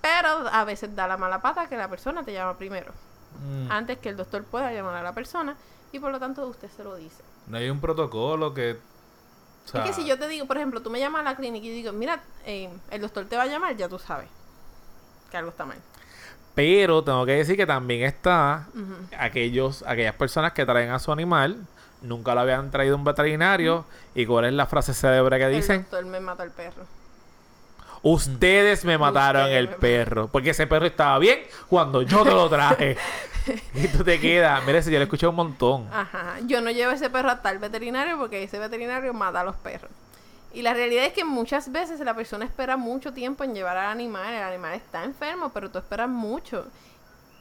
Pero a veces da la mala pata que la persona te llama primero, Mm. antes que el doctor pueda llamar a la persona y por lo tanto usted se lo dice. No hay un protocolo que. o sea, es que si yo te digo, por ejemplo, tú me llamas a la clínica y digo, mira, eh, el doctor te va a llamar, ya tú sabes que algo está mal. Pero tengo que decir que también está aquellos, aquellas personas que traen a su animal, nunca lo habían traído un veterinario. ¿Y cuál es la frase célebre que El dicen? doctor me mata al perro. Ustedes me mataron Ustedes el me- perro. Porque ese perro estaba bien cuando yo te lo traje. y tú te quedas. Mire, si yo le escuché un montón. Ajá. Yo no llevo ese perro a tal veterinario porque ese veterinario mata a los perros. Y la realidad es que muchas veces la persona espera mucho tiempo en llevar al animal. El animal está enfermo, pero tú esperas mucho.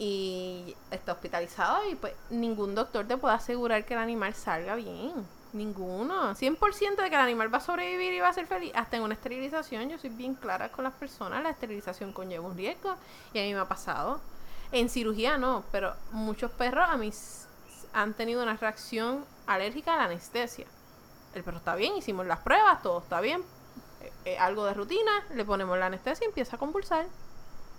Y está hospitalizado y pues ningún doctor te puede asegurar que el animal salga bien. Ninguno. 100% de que el animal va a sobrevivir y va a ser feliz. Hasta en una esterilización, yo soy bien clara con las personas. La esterilización conlleva un riesgo. Y a mí me ha pasado. En cirugía no, pero muchos perros a mí han tenido una reacción alérgica a la anestesia. El perro está bien, hicimos las pruebas, todo está bien. eh, eh, algo de rutina, le ponemos la anestesia y empieza a convulsar.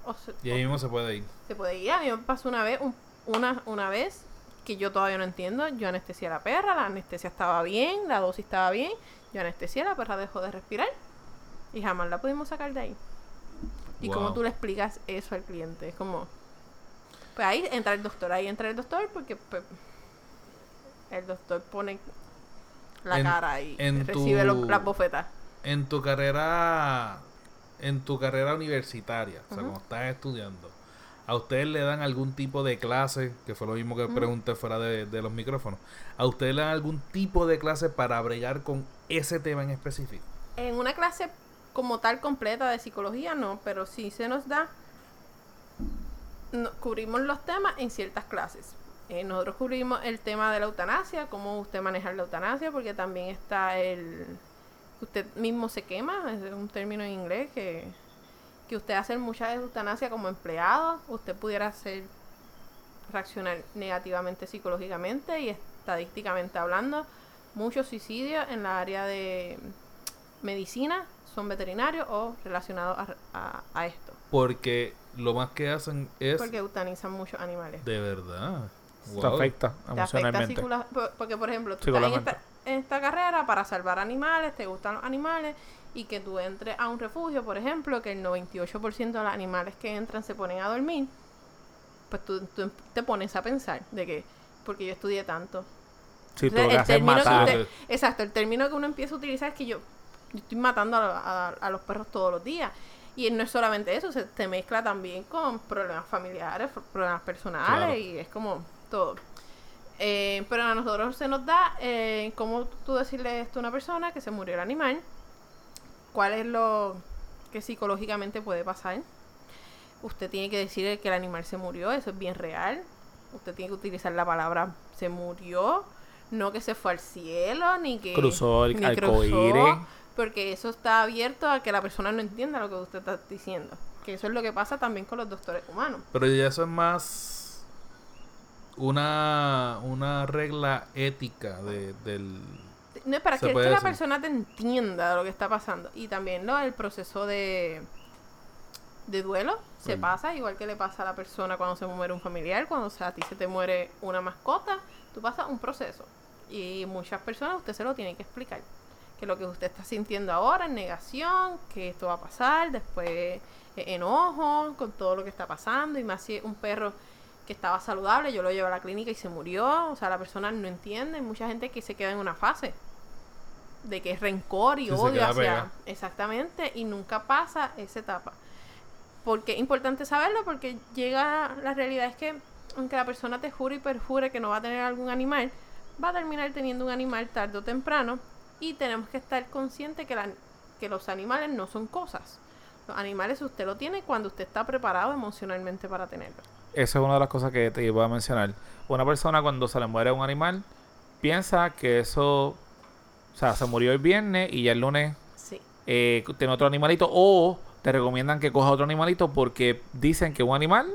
O se, Y ahí mismo se puede ir. se puede ir. A mí me pasó una vez, un- una, una vez que yo todavía no entiendo. Yo anestesié a la perra, la anestesia estaba bien, la dosis estaba bien. Yo anestesié, la perra dejó de respirar y jamás la pudimos sacar de ahí. ¿Y Wow. cómo tú le explicas eso al cliente? Es como... Pues ahí entra el doctor, ahí entra el doctor porque pues, el doctor pone la En- cara y en recibe tu- lo- las bofetas. En tu carrera, en tu carrera universitaria, o sea, cuando estás estudiando, ¿a ustedes le dan algún tipo de clase, que fue lo mismo que pregunté fuera de, de los micrófonos, ¿a ustedes le dan algún tipo de clase para bregar con ese tema en específico? En una clase como tal completa de psicología no, pero sí se nos da, no- cubrimos los temas en ciertas clases. Eh, nosotros cubrimos el tema de la eutanasia, cómo usted maneja la eutanasia, porque también está el que usted mismo se quema, es un término en inglés que, que usted hace mucha eutanasia como empleado, usted pudiera hacer reaccionar negativamente psicológicamente y estadísticamente hablando, muchos suicidios en la área de medicina son veterinarios o relacionados a, a- a esto. Porque lo más que hacen es Porque eutanizan muchos animales. de verdad. Te Wow. afecta Te afecta emocionalmente. psicolo- por- Porque, por ejemplo, tú estás en esta, esta carrera para salvar animales, te gustan los animales y que tú entres a un refugio, por ejemplo, que el 98% de los animales que entran se ponen a dormir, pues tú, tú te pones a pensar de que, porque yo estudié tanto, tú sea, lo que el término que matar. usted- exacto, el término que uno empieza a utilizar es que yo, yo estoy matando a, a- a los perros todos los días. Y no es solamente eso, se te mezcla también con problemas familiares, problemas personales Claro. y es como todo. Eh, pero a nosotros se nos da eh, cómo tú decirle esto a una persona que se murió el animal, cuál es lo que psicológicamente puede pasar. Usted tiene que decirle que el animal se murió, eso es bien real. Usted tiene que utilizar la palabra se murió, no que se fue al cielo, ni que Cruzó el arcoíris. porque eso está abierto a que la persona no entienda lo que usted está diciendo. Que eso es lo que pasa también con los doctores humanos. Pero ya eso es más una, una regla ética de, del... No es para que, la persona te entienda lo que está pasando. Y también lo el proceso de, de duelo se Mm. pasa, igual que le pasa a la persona cuando se muere un familiar, cuando o sea, a ti se te muere una mascota, tú pasas un proceso. Y muchas personas usted se lo tiene que explicar. Que lo que usted está sintiendo ahora es negación, que esto va a pasar, después eh, enojo con todo lo que está pasando. Y más si es un perro que estaba saludable, yo lo llevé a la clínica y se murió. O sea, la persona no entiende. Hay mucha gente que se queda en una fase de que es rencor y Sí, odio hacia. Exactamente, y nunca pasa esa etapa. Porque es importante saberlo, porque llega. La realidad es que, aunque la persona te jure y perjure que no va a tener algún animal, va a terminar teniendo un animal tarde o temprano. Y tenemos que estar conscientes que, la- que los animales no son cosas. Los animales usted lo tiene cuando usted está preparado emocionalmente para tenerlo. Esa es una de las cosas que te iba a mencionar. Una persona cuando se le muere un animal piensa que eso, o sea, se murió el viernes y ya el lunes Sí. eh, tiene otro animalito o te recomiendan que coja otro animalito porque dicen que un animal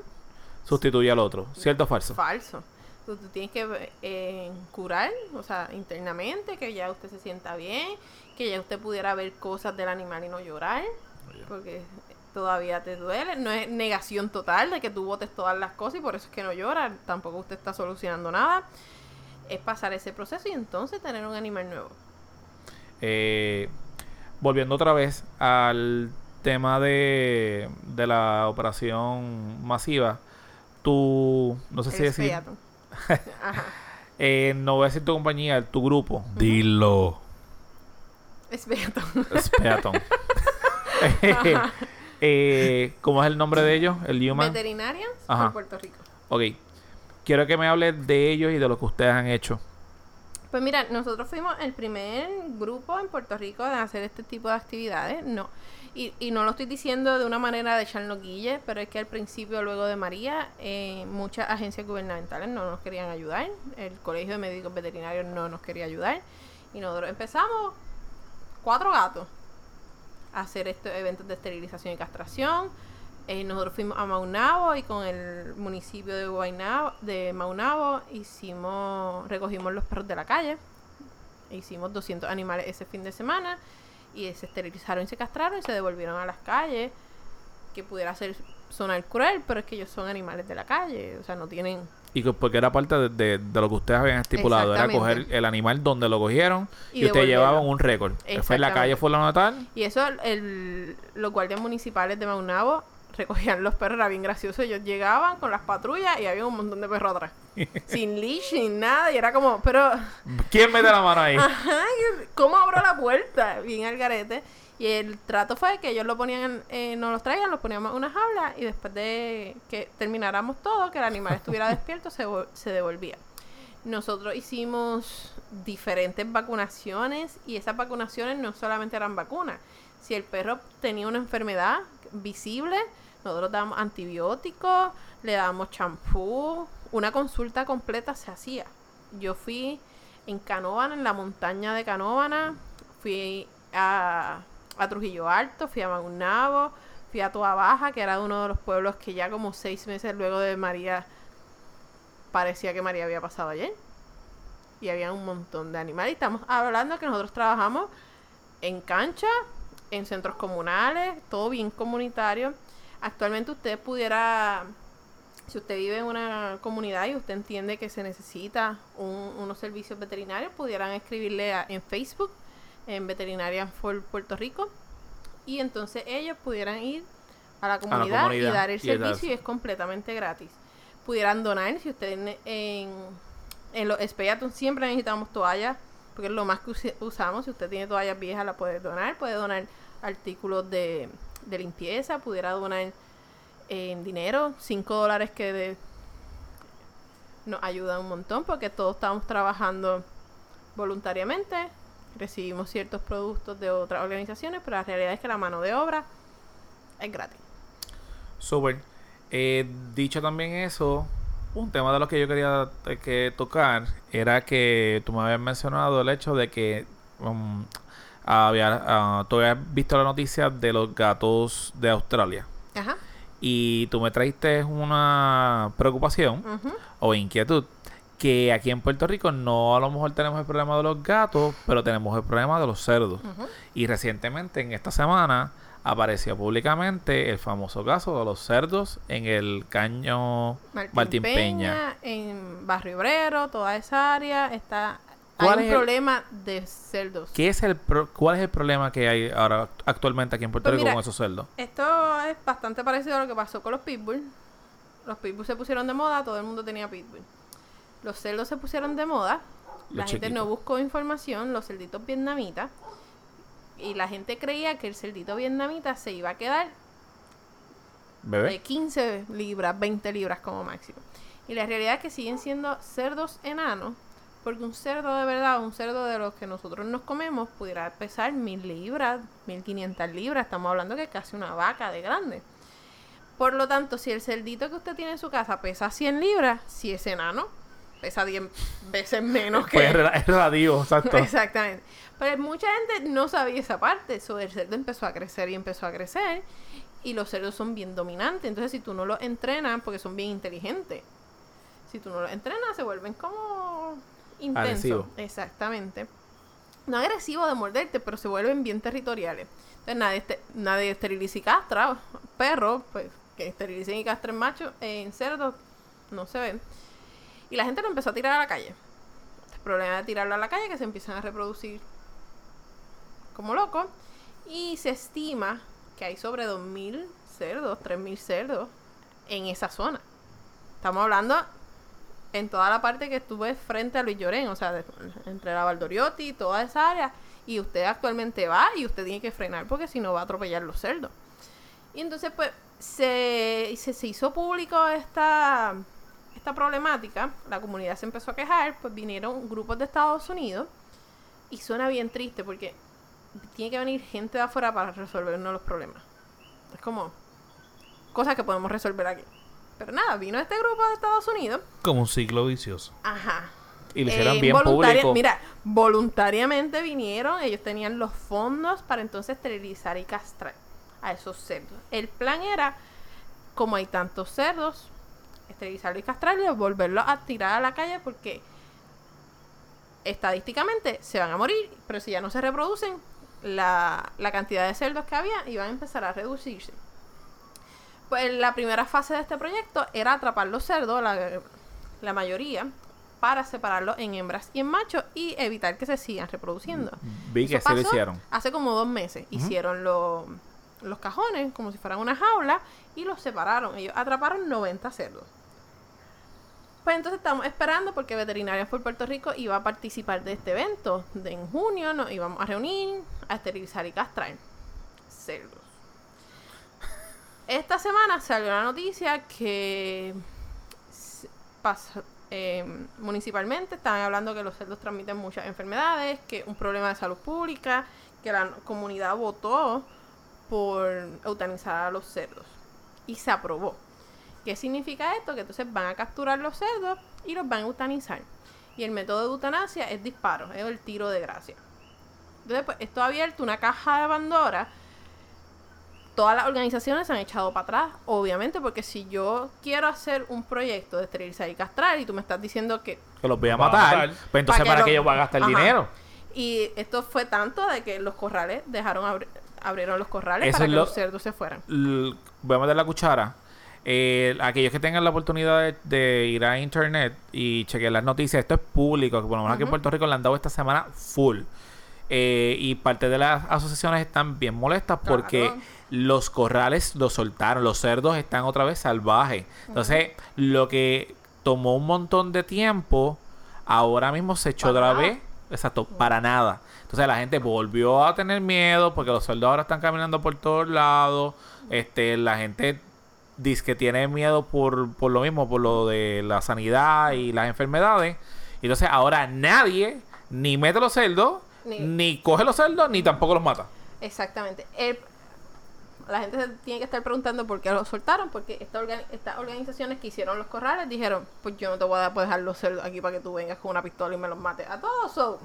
sustituye al otro. ¿Cierto o falso? Falso. Tú, tú tienes que eh, curar, o sea, internamente, que ya usted se sienta bien, que ya usted pudiera ver cosas del animal y no llorar, porque todavía te duele. No es negación total de que tú botes todas las cosas y por eso es que no llora. Tampoco usted está solucionando nada. Es pasar ese proceso y entonces tener un animal nuevo. Eh, volviendo otra vez al tema de, de la operación masiva, tú, no sé si Es decir. Ajá. eh, no voy a decir tu compañía, tu grupo, Dilo. Es feato. Speaton. eh, ¿Cómo es el nombre de ellos? El Human. Veterinarias Ajá. en Puerto Rico. Ok. Quiero que me hables de ellos y de lo que ustedes han hecho. Pues mira, nosotros fuimos el primer grupo en Puerto Rico de hacer este tipo de actividades. No. Y, y no lo estoy diciendo de una manera de echarnos guille, pero es que al principio, luego de María, eh, muchas agencias gubernamentales no nos querían ayudar. El Colegio de Médicos Veterinarios no nos quería ayudar. Y nosotros empezamos cuatro gatos hacer estos eventos de esterilización y castración. Eh, nosotros fuimos a Maunabo y con el municipio de Guaynabo, de Maunabo hicimos, recogimos los perros de la calle. Hicimos 200 animales ese fin de semana y se esterilizaron y se castraron y se devolvieron a las calles. Que pudiera ser sonar cruel, pero es que ellos son animales de la calle, o sea, no tienen Y que- porque era parte de, de- de lo que ustedes habían estipulado, era coger el animal donde lo cogieron Y y, ustedes llevaban un récord. Fue en la calle fulano de tal. Y eso, el, los guardias municipales de Maunabo recogían los perros, era bien gracioso. Ellos llegaban con las patrullas y había un montón de perros atrás. sin leash, sin nada. Y era como, pero, ¿Quién mete la mano ahí? ajá, ¿cómo abro la puerta? Bien al garete. Y el trato fue que ellos lo ponían, eh, nos los traían, los poníamos en una jaula y después de que termináramos todo, que el animal estuviera despierto, se, se devolvía. Nosotros hicimos diferentes vacunaciones y esas vacunaciones no solamente eran vacunas. Si el perro tenía una enfermedad visible, nosotros dábamos antibióticos, le dábamos champú, una consulta completa se hacía. Yo fui en Canóvana, en la montaña de Canóvana, fui a, a Trujillo Alto, fui a Maunabo, fui a Toa Baja, que era uno de los pueblos que ya como seis meses luego de María parecía que María había pasado ayer. Y había un montón de animales. Y estamos hablando que nosotros trabajamos en cancha, en centros comunales, todo bien comunitario. Actualmente usted pudiera, si usted vive en una comunidad y usted entiende que se necesita un- unos servicios veterinarios, pudieran escribirle a- en Facebook, en Veterinaria for Puerto Rico, y entonces ellos pudieran ir a la comunidad, comunidad y dar el y servicio y es completamente gratis. Pudieran donar, si usted en, en, en los Speyaton siempre necesitamos toallas, porque es lo más que usamos. Si usted tiene toallas viejas, la puede donar. Puede donar artículos de, de limpieza, pudiera donar en dinero, 5 dólares que de- nos ayuda un montón, porque todos estamos trabajando voluntariamente. Recibimos ciertos productos de otras organizaciones, pero la realidad es que la mano de obra es gratis. Súper. Eh, dicho también eso, un tema de los que yo quería eh, que tocar era que tú me habías mencionado el hecho de que um, había, ah, tú habías visto la noticia de los gatos de Australia Ajá. y tú me traiste una preocupación o inquietud que aquí en Puerto Rico no a lo mejor tenemos el problema de los gatos, pero tenemos el problema de los cerdos. Y recientemente, en esta semana, apareció públicamente el famoso caso de los cerdos en el caño Martín, Martín Peña. Peña, en Barrio Obrero, toda esa área está ¿Cuál hay es un el- problema de cerdos. ¿Qué es el pro- ¿Cuál es el problema que hay ahora actualmente aquí en Puerto Pues Rico mira, con esos cerdos? Esto es bastante parecido a lo que pasó con los pitbull. Los pitbull se pusieron de moda, todo el mundo tenía pitbull. Los cerdos se pusieron de moda. La gente no buscó información, los cerditos vietnamitas. Y la gente creía que el cerdito vietnamita se iba a quedar de ¿Bebé? 15 libras, 20 libras como máximo. Y la realidad es que siguen siendo cerdos enanos, porque un cerdo de verdad, un cerdo de los que nosotros nos comemos, pudiera pesar 1000 libras, 1500 libras. Estamos hablando que es casi una vaca de grande. Por lo tanto, si el cerdito que usted tiene en su casa pesa 100 libras, si es enano, pesa 10 veces menos que Pues es, relativo, exacto. Exactamente. Pero mucha gente no sabía esa parte. Eso el cerdo empezó a crecer y empezó a crecer. Y los cerdos son bien dominantes. Entonces, si tú no los entrenas, porque son bien inteligentes, si tú no los entrenas, se vuelven como intensos. Exactamente. No agresivos de morderte, pero se vuelven bien territoriales. Entonces, nadie, este- nadie esteriliza y castra. Perros, pues, que esterilicen y castren machos, en cerdos no se ven. Y la gente lo empezó a tirar a la calle. El problema de tirarlo a la calle es que se empiezan a reproducir como locos. Y se estima que hay sobre 2.000 cerdos, 3.000 cerdos en esa zona. Estamos hablando en toda la parte que estuve frente a Luis Llorén, o sea, entre la Valdoriotti y toda esa área. Y usted actualmente va y usted tiene que frenar porque si no va a atropellar los cerdos. Y entonces, pues, se, se, hizo público esta esta problemática, la comunidad se empezó a quejar, pues vinieron grupos de Estados Unidos y suena bien triste porque tiene que venir gente de afuera para resolvernos los problemas. Es como cosas que podemos resolver aquí. Pero nada, vino este grupo de Estados Unidos. Como un ciclo vicioso. Ajá. Y lo hicieron Eh, bien público. Mira, voluntariamente vinieron, ellos tenían los fondos para entonces esterilizar y castrar a esos cerdos. El plan era, como hay tantos cerdos, esterilizarlos y castrarlos, volverlos a tirar a la calle porque estadísticamente se van a morir, pero si ya no se reproducen, la, la cantidad de cerdos que había iban a empezar a reducirse. Pues la primera fase de este proyecto era atrapar los cerdos, la, la mayoría, para separarlos en hembras y en machos y evitar que se sigan reproduciendo. Vi que Eso sí lo hicieron. Hace como dos meses hicieron los, los cajones como si fueran una jaula y los separaron. Ellos atraparon 90 cerdos. Pues entonces estamos esperando porque Veterinarias por Puerto Rico iba a participar de este evento. De en junio nos íbamos a reunir, a esterilizar y castrar cerdos. Esta semana salió la noticia que eh, municipalmente estaban hablando que los cerdos transmiten muchas enfermedades, que un problema de salud pública, que la comunidad votó por eutanizar a los cerdos y se aprobó. ¿Qué significa esto? Que entonces van a capturar los cerdos y los van a eutanizar. Y el método de eutanasia es disparo, es el tiro de gracia. Entonces, pues, esto ha abierto una caja de Pandora. Todas las organizaciones se han echado para atrás, obviamente, porque si yo quiero hacer un proyecto de esterilizar y castrar y tú me estás diciendo que Que los voy a matar. matar. Pues entonces, que ¿para lo- qué yo voy a gastar Ajá. dinero? Y esto fue tanto de que los corrales dejaron abri- abrieron los corrales Eso para es que lo- los cerdos se fueran. L- voy a meter la cuchara. Eh, aquellos que tengan la oportunidad de, de ir a internet y chequear las noticias, esto es público, que por lo menos aquí en. Puerto Rico le han dado esta semana full. Eh, y parte de las asociaciones están bien molestas porque los corrales los soltaron, los cerdos están otra vez salvajes. Entonces, lo que tomó un montón de tiempo, ahora mismo se echó otra vez. Exacto, para nada. Entonces la gente volvió a tener miedo porque los cerdos ahora están caminando por todos lados. Este, la gente dice que tiene miedo por, por lo mismo, por lo de la sanidad y las enfermedades. Y entonces ahora nadie ni mete los cerdos, Ni- ni, coge los cerdos, ni tampoco los mata. Exactamente. El- la gente se tiene que estar preguntando por qué los soltaron, porque esta orga- estas organizaciones que hicieron los corrales dijeron, pues yo no te voy a dar- dejar los cerdos aquí para que tú vengas con una pistola y me los mates a todos. So,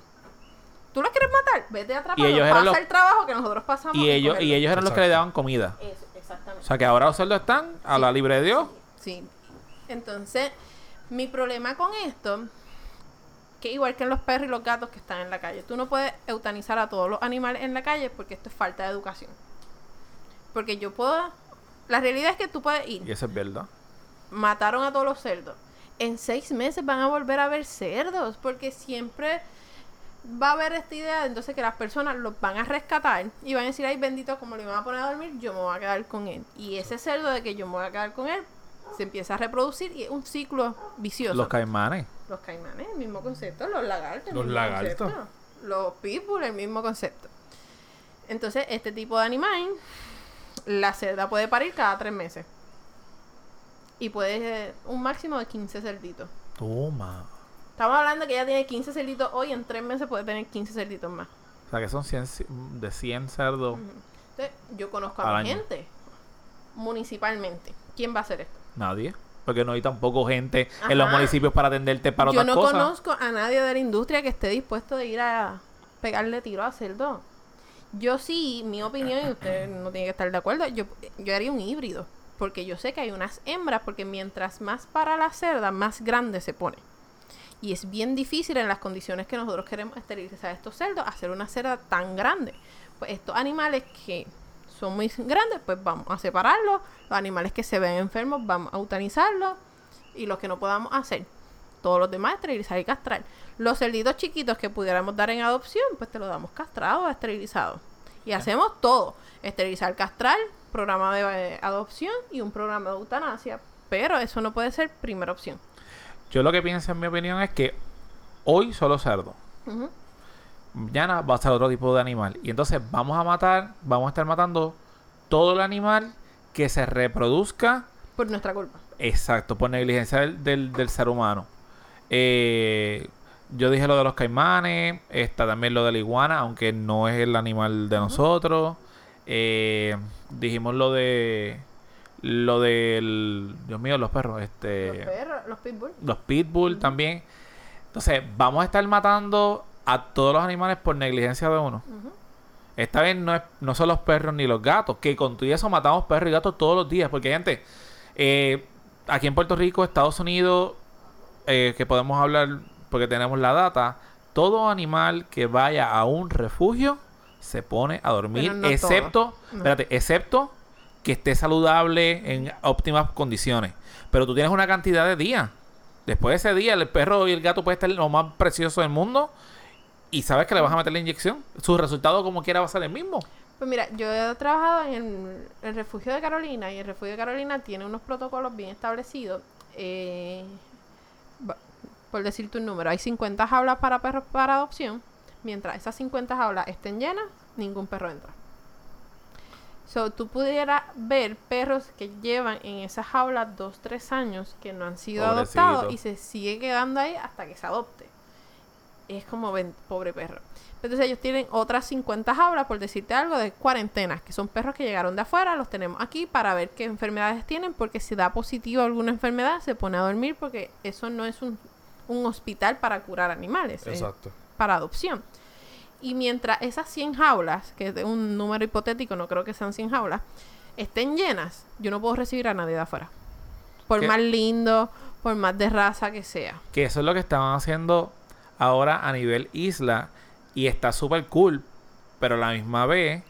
¿Tú los quieres matar? Vete a atraparlos, ellos eran pasa los- el trabajo que nosotros pasamos. Y ellos, y ellos eran los que le daban comida. Eso, exactamente. O sea que ahora los cerdos están a Sí. la libre de Dios. Sí. Entonces, mi problema con esto, que igual que en los perros y los gatos que están en la calle, tú no puedes eutanizar a todos los animales en la calle porque esto es falta de educación. Porque yo puedo... La realidad es que tú puedes ir, Y eso es verdad. mataron a todos los cerdos. En seis meses van a volver a ver cerdos, porque siempre va a haber esta idea, entonces que las personas los van a rescatar y van a decir, ay bendito, como lo iban a poner a dormir, yo me voy a quedar con él. Y ese cerdo de que yo me voy a quedar con él, se empieza a reproducir y es un ciclo vicioso. Los caimanes. Los caimanes, el mismo concepto, los lagartos, el Los mismo lagartos. concepto. Los pitbull, el mismo concepto. Entonces, este tipo de animal, la cerda puede parir cada tres meses. Y puede eh, un máximo de 15 cerditos. Toma. Estamos hablando que ella tiene 15 cerditos hoy, en tres meses puede tener 15 cerditos más. O sea que son 100, ci- de 100 cerdos. Entonces, yo conozco a año. gente, municipalmente. ¿Quién va a hacer esto? Nadie. Porque no hay tampoco gente en los municipios para atenderte para Yo otras no cosas. conozco a nadie de la industria que esté dispuesto de ir a pegarle tiro a cerdo. Yo sí, mi opinión, y usted no tiene que estar de acuerdo, yo, yo haría un híbrido. Porque yo sé que hay unas hembras, porque mientras más para la cerda, más grande se pone. Y es bien difícil en las condiciones que nosotros queremos esterilizar estos cerdos, hacer una cerda tan grande. Pues estos animales que son muy grandes, pues vamos a separarlos. Los animales que se ven enfermos, vamos a eutanizarlos. Y los que no podamos hacer, todos los demás esterilizar y castrar. Los cerditos chiquitos que pudiéramos dar en adopción, pues te los damos castrados o esterilizados. Y hacemos todo. Esterilizar, castrar, programa de eh, adopción y un programa de eutanasia. Pero eso no puede ser primera opción. Yo lo que pienso, en mi opinión, es que hoy solo cerdo. Mañana va a ser otro tipo de animal. Y entonces vamos a matar, vamos a estar matando todo el animal que se reproduzca Por nuestra culpa. Exacto, por negligencia del, del, del ser humano. Eh, yo dije lo de los caimanes, está también lo de la iguana, aunque no es el animal de nosotros. Eh, dijimos lo de lo del Dios mío, los perros, este Los perros, los pitbull. los pitbull también. Entonces, vamos a estar matando a todos los animales por negligencia de uno. Esta vez no, es, no son los perros ni los gatos, que con todo eso matamos perros y gatos todos los días. Porque, gente, eh, aquí en Puerto Rico, Estados Unidos, eh, que podemos hablar porque tenemos la data, todo animal que vaya a un refugio se pone a dormir, no excepto, No. espérate, excepto que esté saludable en óptimas condiciones. Pero tú tienes una cantidad de días. Después de ese día, el perro y el gato puede estar lo más precioso del mundo y sabes que le vas a meter la inyección. Su resultado, como quiera, va a ser el mismo. Pues mira, yo he trabajado en el, el refugio de Carolina y el refugio de Carolina tiene unos protocolos bien establecidos. Eh, por decirte un número, hay 50 jaulas para perros para adopción. Mientras esas 50 jaulas estén llenas, ningún perro entra. So, tú pudieras ver perros que llevan en esas jaulas 2, 3 años que no han sido Pobrecito. adoptados y se sigue quedando ahí hasta que se adopte. Es como, ven, pobre perro. Entonces ellos tienen otras 50 jaulas, por decirte algo, de cuarentenas, que son perros que llegaron de afuera, los tenemos aquí para ver qué enfermedades tienen, porque si da positivo alguna enfermedad, se pone a dormir, porque eso no es un, un hospital para curar animales, es Exacto. para adopción. Y mientras esas 100 jaulas, que es de un número hipotético, no creo que sean 100 jaulas, estén llenas, yo no puedo recibir a nadie de afuera. Por ¿Qué? más lindo, por más de raza que sea. Que eso es lo que estaban haciendo ahora a nivel isla. Y está súper cool. Pero a la misma vez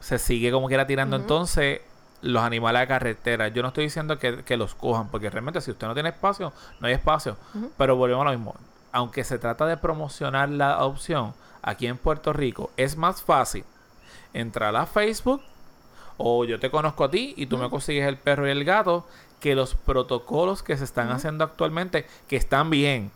se sigue como quiera tirando Ujú. entonces los animales a carretera. Yo no estoy diciendo que, que los cojan. Porque realmente si usted no tiene espacio, no hay espacio. Pero volvemos a lo mismo. Aunque se trata de promocionar la adopción aquí en Puerto Rico, es más fácil entrar a Facebook o yo te conozco a ti y tú me consigues el perro y el gato que los protocolos que se están haciendo actualmente, que están bien,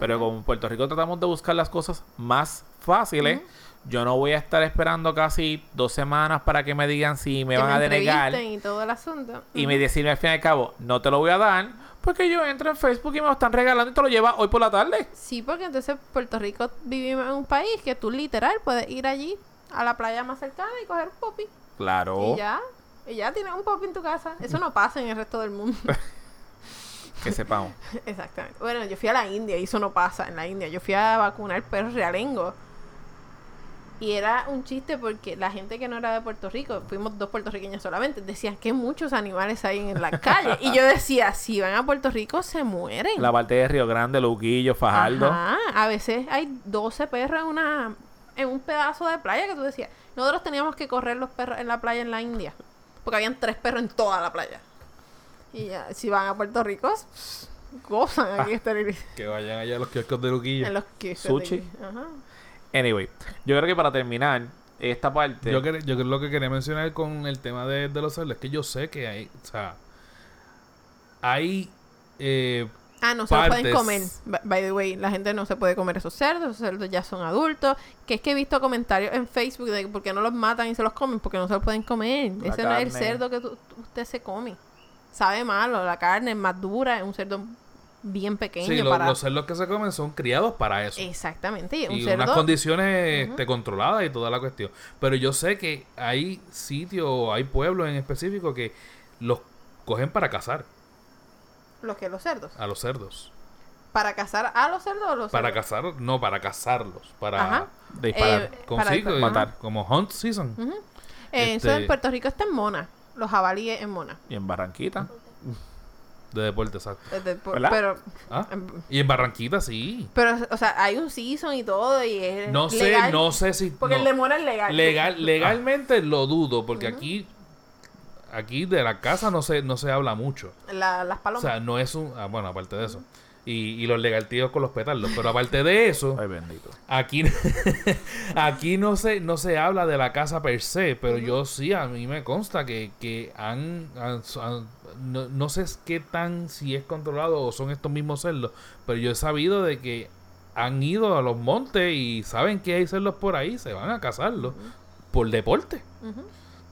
pero como en Puerto Rico tratamos de buscar las cosas más fáciles, yo no voy a estar esperando casi dos semanas para que me digan si me Que van a denegar y todo el asunto. y me decirme al fin y al cabo, no te lo voy a dar porque yo entro en Facebook y me lo están regalando y te lo lleva hoy por la tarde. Sí, porque entonces Puerto Rico vivimos en un país que tú literal puedes ir allí a la playa más cercana y coger un popi. Claro, Y ya, y ya tienes un popi en tu casa. Eso no pasa en el resto del mundo. que sepamos. Exactamente. Bueno, yo fui a la India y eso no pasa en la India. Yo fui a vacunar perros realengo. Y era un chiste porque la gente que no era de Puerto Rico, fuimos dos puertorriqueños solamente, decían que muchos animales hay en la calle. y yo decía, si van a Puerto Rico se mueren. La parte de Río Grande, Luquillo, Fajardo. Ajá, a veces hay 12 perros en una en un pedazo de playa que tú decías. Nosotros teníamos que correr los perros en la playa en la India, porque habían tres perros en toda la playa. Y ya, si van a Puerto Rico, gozan aquí estar Que vayan allá a los kioscos de Luquillo. en los que Sushi. Ajá. Anyway, yo creo que para terminar esta parte, Yo, quer- yo creo lo que quería mencionar con el tema de, de los cerdos es que yo sé que hay, o sea, hay eh, Ah, no se los pueden comer. By- the way, la gente no se puede comer esos cerdos. Esos cerdos ya son adultos. Que es que he visto comentarios en Facebook de por qué no los matan y se los comen. Porque no se los pueden comer. La Ese no es el cerdo que tú- usted se come. Sabe malo. La carne es más dura. Es un cerdo bien pequeño. sí, lo- para... los cerdos que se comen son criados para eso. Exactamente. Y un y cerdo... unas condiciones este, controladas y toda la cuestión. Pero yo sé que hay sitios, hay pueblos en específico que los cogen para cazar Los que los cerdos. a los cerdos. ¿Para cazar a los cerdos o los Para cerdos? cazar, no, para cazarlos. Para Ajá. disparar. Eh, con- para sí, disparar. Matar. como hunt season. Eh, Eso Este- en Puerto Rico está en Mona. Los jabalíes en Mona. Y en Barranquita. De deporte, exacto. Desde- por- ¿Verdad? pero... Ah, em, Y en Barranquita sí. Pero, o sea, hay un season y todo y es No sé, legal. no sé si. Porque no. el de Mora es legal. Legal, legalmente lo dudo, porque aquí, aquí de la casa no se, no se habla mucho. La- las O palomas. sea, no es un. ah, bueno, aparte de eso. Y, y los legaltíos con los petardos. Pero aparte de eso, Ay, bendito. aquí, aquí no se, no se habla de la casa per se. Pero yo sí, a mí me consta que, que han. han- han- no, no sé qué tan si es controlado o son estos mismos cerdos. Pero yo he sabido de que han ido a los montes y saben que hay cerdos por ahí, se van a cazarlos por deporte.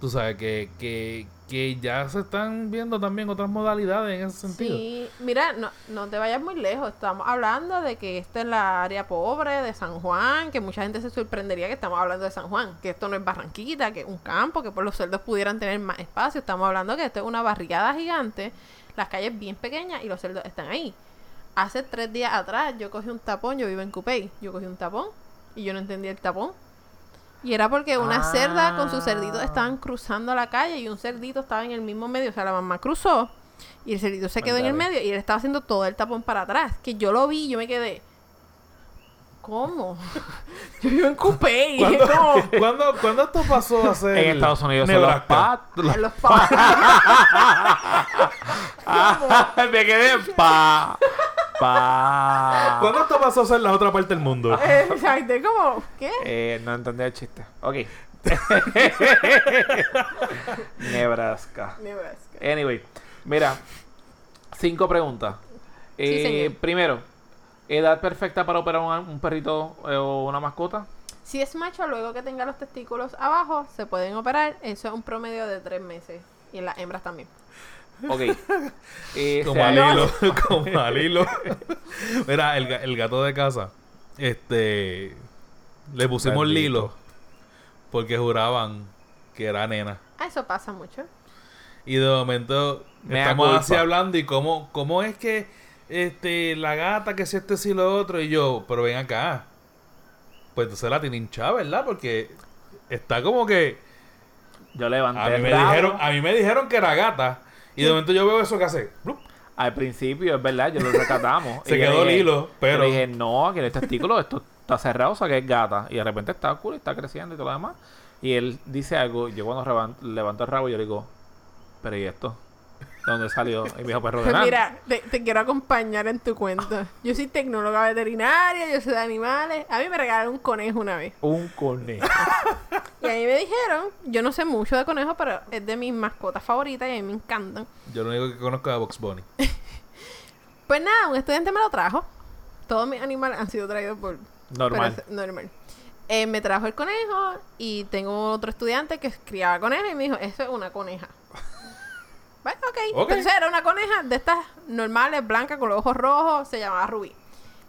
Tú sabes que, que, que ya se están viendo también otras modalidades en ese sentido. Sí, mira, no, no te vayas muy lejos. Estamos hablando de que esta es la área pobre de San Juan, que mucha gente se sorprendería que estamos hablando de San Juan, que esto no es Barranquita, que es un campo, que por los cerdos pudieran tener más espacio. Estamos hablando que esto es una barricada gigante, las calles bien pequeñas y los cerdos están ahí. Hace tres días atrás yo cogí un tapón, yo vivo en Cupey, yo cogí un tapón y yo no entendía el tapón. Y era porque una Ah. cerda con sus cerditos estaban cruzando la calle y un cerdito estaba en el mismo medio. O sea, la mamá cruzó y el cerdito se quedó en el medio y él estaba haciendo todo el tapón para atrás. Que yo lo vi y yo me quedé. ¿Cómo? yo vivo en Coupé ¿Cuándo, como. ¿cuándo, cuándo esto pasó a ser En Estados Unidos son los Nebraska? pat. en los pa- Ah, me quedé pa. Pa. ¿Cuándo esto pasó a ser la otra parte del mundo? Exacto, es como. ¿Qué? Eh, no entendí el chiste. Ok. Nebraska. Nebraska. Anyway, mira, cinco preguntas. Eh, señor. primero, edad perfecta para operar un, un perrito eh, o una mascota. Si es macho, luego que tenga los testículos abajo, se pueden operar. Eso es un promedio de tres meses. Y en las hembras también. Ok. Eh, Como al hilo, como al hilo. Mira, el, el gato de casa, este, le pusimos Bendito. Lilo porque juraban que era nena. Ah, eso pasa mucho. Y de momento Mea estamos culpa. así hablando y cómo, cómo es que este la gata que si este si lo otro y yo, pero ven acá. Pues entonces la tiene hinchada, ¿verdad? Porque está como que yo levanté a mí el me dijeron, a mí me dijeron que era gata y de momento yo veo eso que hace. ¡blup! Al principio, es verdad, yo lo rescatamos. Se Y quedó Lilo, yo pero- dije, no, aquí en el testículo esto está cerrado, o sea que es gata. Y de repente está cool, está creciendo y todo lo demás. Y él dice algo, yo cuando levanto el rabo, yo le digo, pero ¿y esto? ¿De dónde salió? Me dijo, perro de nada. mira, te, te quiero acompañar en tu cuento. Yo soy tecnóloga veterinaria, yo sé de animales. A mí me regalaron un conejo una vez. Un conejo. Y a mí me dijeron, yo no sé mucho de conejos, pero es de mis mascotas favoritas y a mí me encantan. Yo lo único que conozco es a Box Bunny. Pues nada, un estudiante me lo trajo. Todos mis animales han sido traídos por... Normal. por- normal. Eh, me trajo el conejo y tengo otro estudiante que criaba conejos y me dijo, eso es una coneja. Bueno, ok. Ok. Entonces era una coneja de estas normales, blancas, con los ojos rojos. Se llamaba Rubí.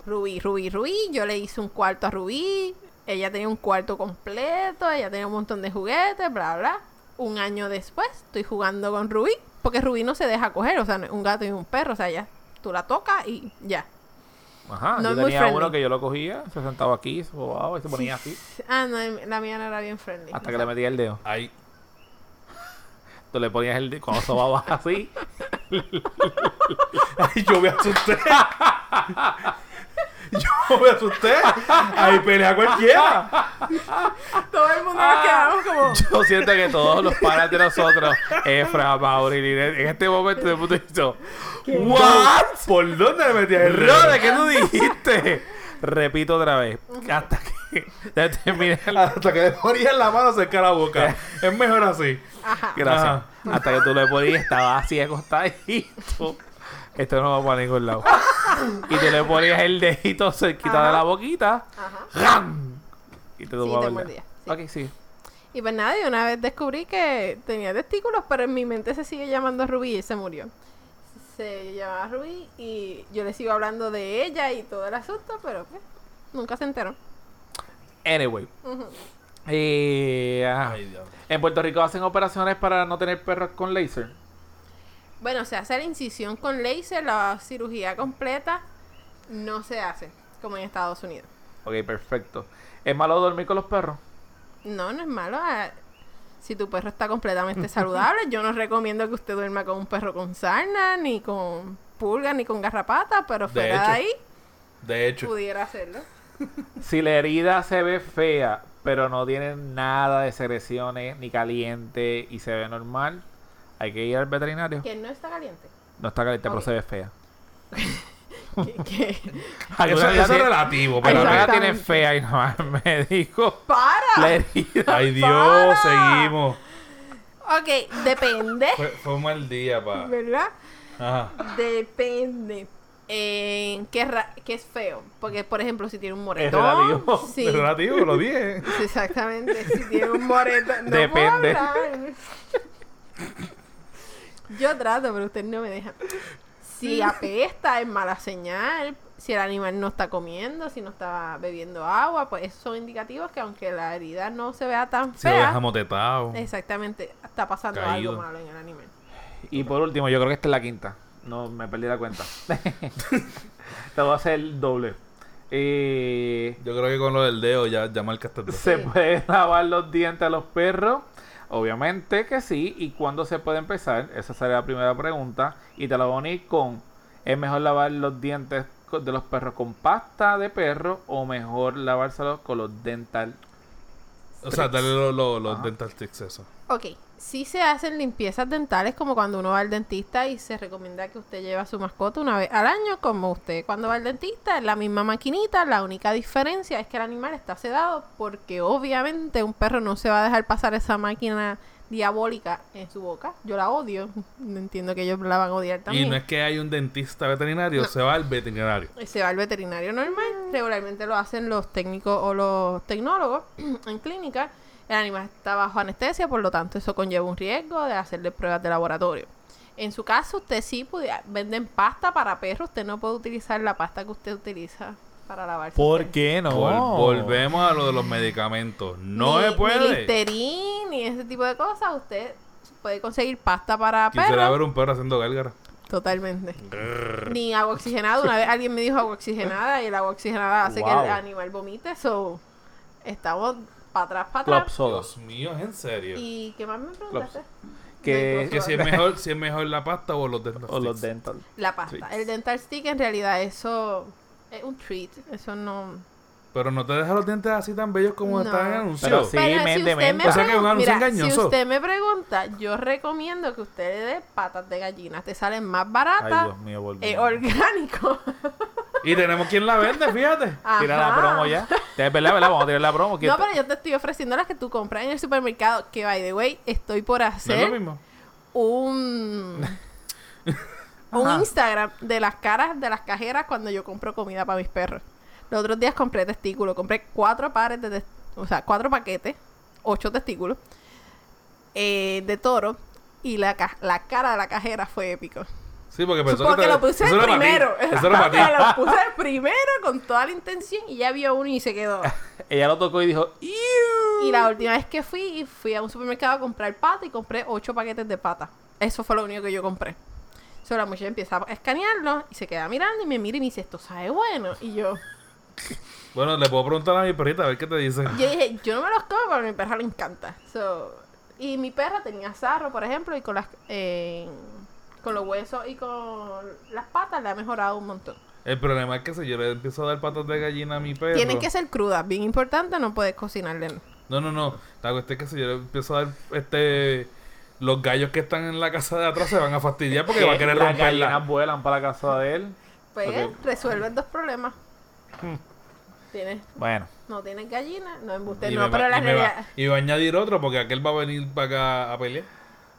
Rubí, Rubí, Rubí. Yo le hice un cuarto a Rubí. Ella tenía un cuarto completo. Ella tenía un montón de juguetes, bla, bla. Un año después estoy jugando con Rubí. Porque Rubí no se deja coger. O sea, un gato y un perro. O sea, ya tú la tocas y ya. Ajá, No yo tenía friendly. uno que yo lo cogía, se sentaba aquí, se bobaba y se ponía así, Ah, no, la mía no era bien friendly. hasta O que le metía el dedo. Ay, Tú le ponías el dedo, cuando sobabas así, ay, yo me asusté. yo me asusté. Ahí pelea cualquiera. Todo el mundo nos quedamos como... yo siento que todos los panas de nosotros, Efra, Mauri, Linet, en este momento de puto hizo, ¿What? ¿Por dónde le metías el qué tú dijiste? Repito otra vez, hasta que. Hasta que le ponías la mano cerca de la boca. Es mejor así. Ajá. Gracias. Ajá. Hasta que tú le ponías, estaba así acostadito. Esto no va para ningún lado. Y tú le ponías el dedito cerquita Ajá. de la boquita. Ajá. ¡ram! Y te Sí, te el mordía, sí. Ok, sí. Y pues nada, y una vez descubrí que tenía testículos, pero en mi mente se sigue llamando Rubí y se murió. Se llamaba Rubí y yo le sigo hablando de ella y todo el asunto, pero pues nunca se enteró. Anyway. Ay, Dios. en Puerto Rico hacen operaciones para no tener perros con láser. Bueno, se hace la incisión con láser, la cirugía completa no se hace, como en Estados Unidos. Ok, perfecto. ¿Es malo dormir con los perros? No, no es malo. ah, Si tu perro está completamente saludable, yo no recomiendo que usted duerma con un perro con sarna, ni con pulga, ni con garrapata, pero De fuera de, hecho. ahí De hecho, pudiera hacerlo. Si la herida se ve fea, pero no tiene nada de secreciones ni caliente y se ve normal, hay que ir al veterinario. Que no está caliente. No está caliente, pero se ve fea. que, que- eso, es relativo. Pero la Exactamente. tiene fea y no al médico. ¡Para! La herida. Ay, Dios, Para. seguimos. Ok, depende, Fue, fue un mal día, pa. ¿verdad? Ajá. Depende. Eh, que, es ra- que es feo. Porque, por ejemplo, si tiene un moretón. relativo. Sí, Es relativo, lo dije. sí, exactamente. Si tiene un moretón. No Depende. puedo hablar. Yo trato, pero usted no me deja. Si apesta, es mala señal. Si el animal no está comiendo, si no está bebiendo agua, pues esos son indicativos que aunque la herida no se vea tan Si lo fea, motetado. exactamente, está pasando Caído. algo malo en el animal. Y por último, yo creo que esta es la quinta. No, me perdí la cuenta. Te voy a hacer el doble. Eh, Yo creo que con lo del dedo ya, ya marcaste todo. ¿Se puede lavar los dientes a los perros? Obviamente que sí. ¿Y cuándo se puede empezar? Esa sería la primera pregunta. Y te la voy a unir con: ¿es mejor lavar los dientes de los perros con pasta de perro o mejor lavárselos con los dental? O sea, lo- los Ajá. dental sticks eso. Ok, sí se hacen limpiezas dentales como cuando uno va al dentista y se recomienda que usted lleve a su mascota una vez al año, como usted cuando va al dentista, es la misma maquinita, la única diferencia es que el animal está sedado porque obviamente un perro no se va a dejar pasar esa máquina diabólica en su boca. Yo la odio, entiendo que ellos la van a odiar también. Y no es que hay un dentista veterinario, No. se va al veterinario. Se va al veterinario normal. Regularmente lo hacen los técnicos o los tecnólogos en clínica. El animal está bajo anestesia, por lo tanto eso conlleva un riesgo de hacerle pruebas de laboratorio. En su caso, usted sí pudiera, venden pasta para perros. Usted no puede utilizar la pasta que usted utiliza para lavarse. ¿Por qué no? Vol- volvemos a lo de los medicamentos. No ni, se Ni puede. Listerine, ni ese tipo de cosas. Usted puede conseguir pasta para Quisiera perros. ver un perro haciendo gárgara. Totalmente. Ni agua oxigenada. Una vez alguien me dijo agua oxigenada y el agua oxigenada hace que el animal vomite. So, estamos para atrás, para atrás. Club Soda. Dios mío, es en serio. ¿Y qué más me preguntaste? Que- Que si es mejor, si es mejor la pasta o los dental O los dental. La pasta. Treats. El dental stick en realidad eso es un treat. Eso no... Pero no te deja los dientes así tan bellos como No. están en el Pero anuncio. sí, Pero men- si usted me. O sea que es un pregun- anuncio mira, si usted me pregunta, yo recomiendo que usted le dé patas de gallina. Te salen más Ay, baratas. Dios mío, volví. eh, orgánico. Y tenemos quien la vende, fíjate. Tira la Ajá. promo ya. Es verdad, ¿verdad? Vamos a tirar la promo. ¿Quién No, pero yo te estoy ofreciendo las que tú compras en el supermercado. Que, by the way, estoy por No es hacer lo mismo. un un Ajá. Instagram de las caras de las cajeras cuando yo compro comida para mis perros. Los otros días compré testículos, compré cuatro pares de, tes- o sea, cuatro paquetes, ocho testículos eh, de toro y la, ca- la cara de la cajera fue épico. Sí, porque pensó Porque que te- lo puse eso era primero. Eso era para ti. lo puse primero con toda la intención y ya vio uno y se quedó. Ella lo tocó y dijo, "Iu". Y la última vez que fui, fui a un supermercado a comprar pata y compré ocho paquetes de pata. Eso fue lo único que yo compré. So, la muchacha empieza a escanearlo y se queda mirando y me mira y me dice, esto sabe bueno. Y yo, Bueno, le puedo preguntar a mi perrita a ver qué te dice. yo dije, yo no me los como, pero a mi perra le encanta. So, y mi perra tenía sarro, por ejemplo, y con las eh, con los huesos y con las patas le ha mejorado un montón. El problema es que si yo le empiezo a dar patas de gallina a mi perro. Tienen que ser crudas, bien importante, no puedes cocinarle. No, no, no. La cuestión es que si yo le empiezo a dar este. Los gallos que están en la casa de atrás se van a fastidiar porque va a querer las romperla. gallinas vuelan para la casa de él. Pues Ok. resuelves dos problemas. Tienes, Bueno, no tienes gallina, no embuste, Y, no, pero va, la y, me va- realidad, y va a añadir otro porque aquel va a venir para acá a pelear.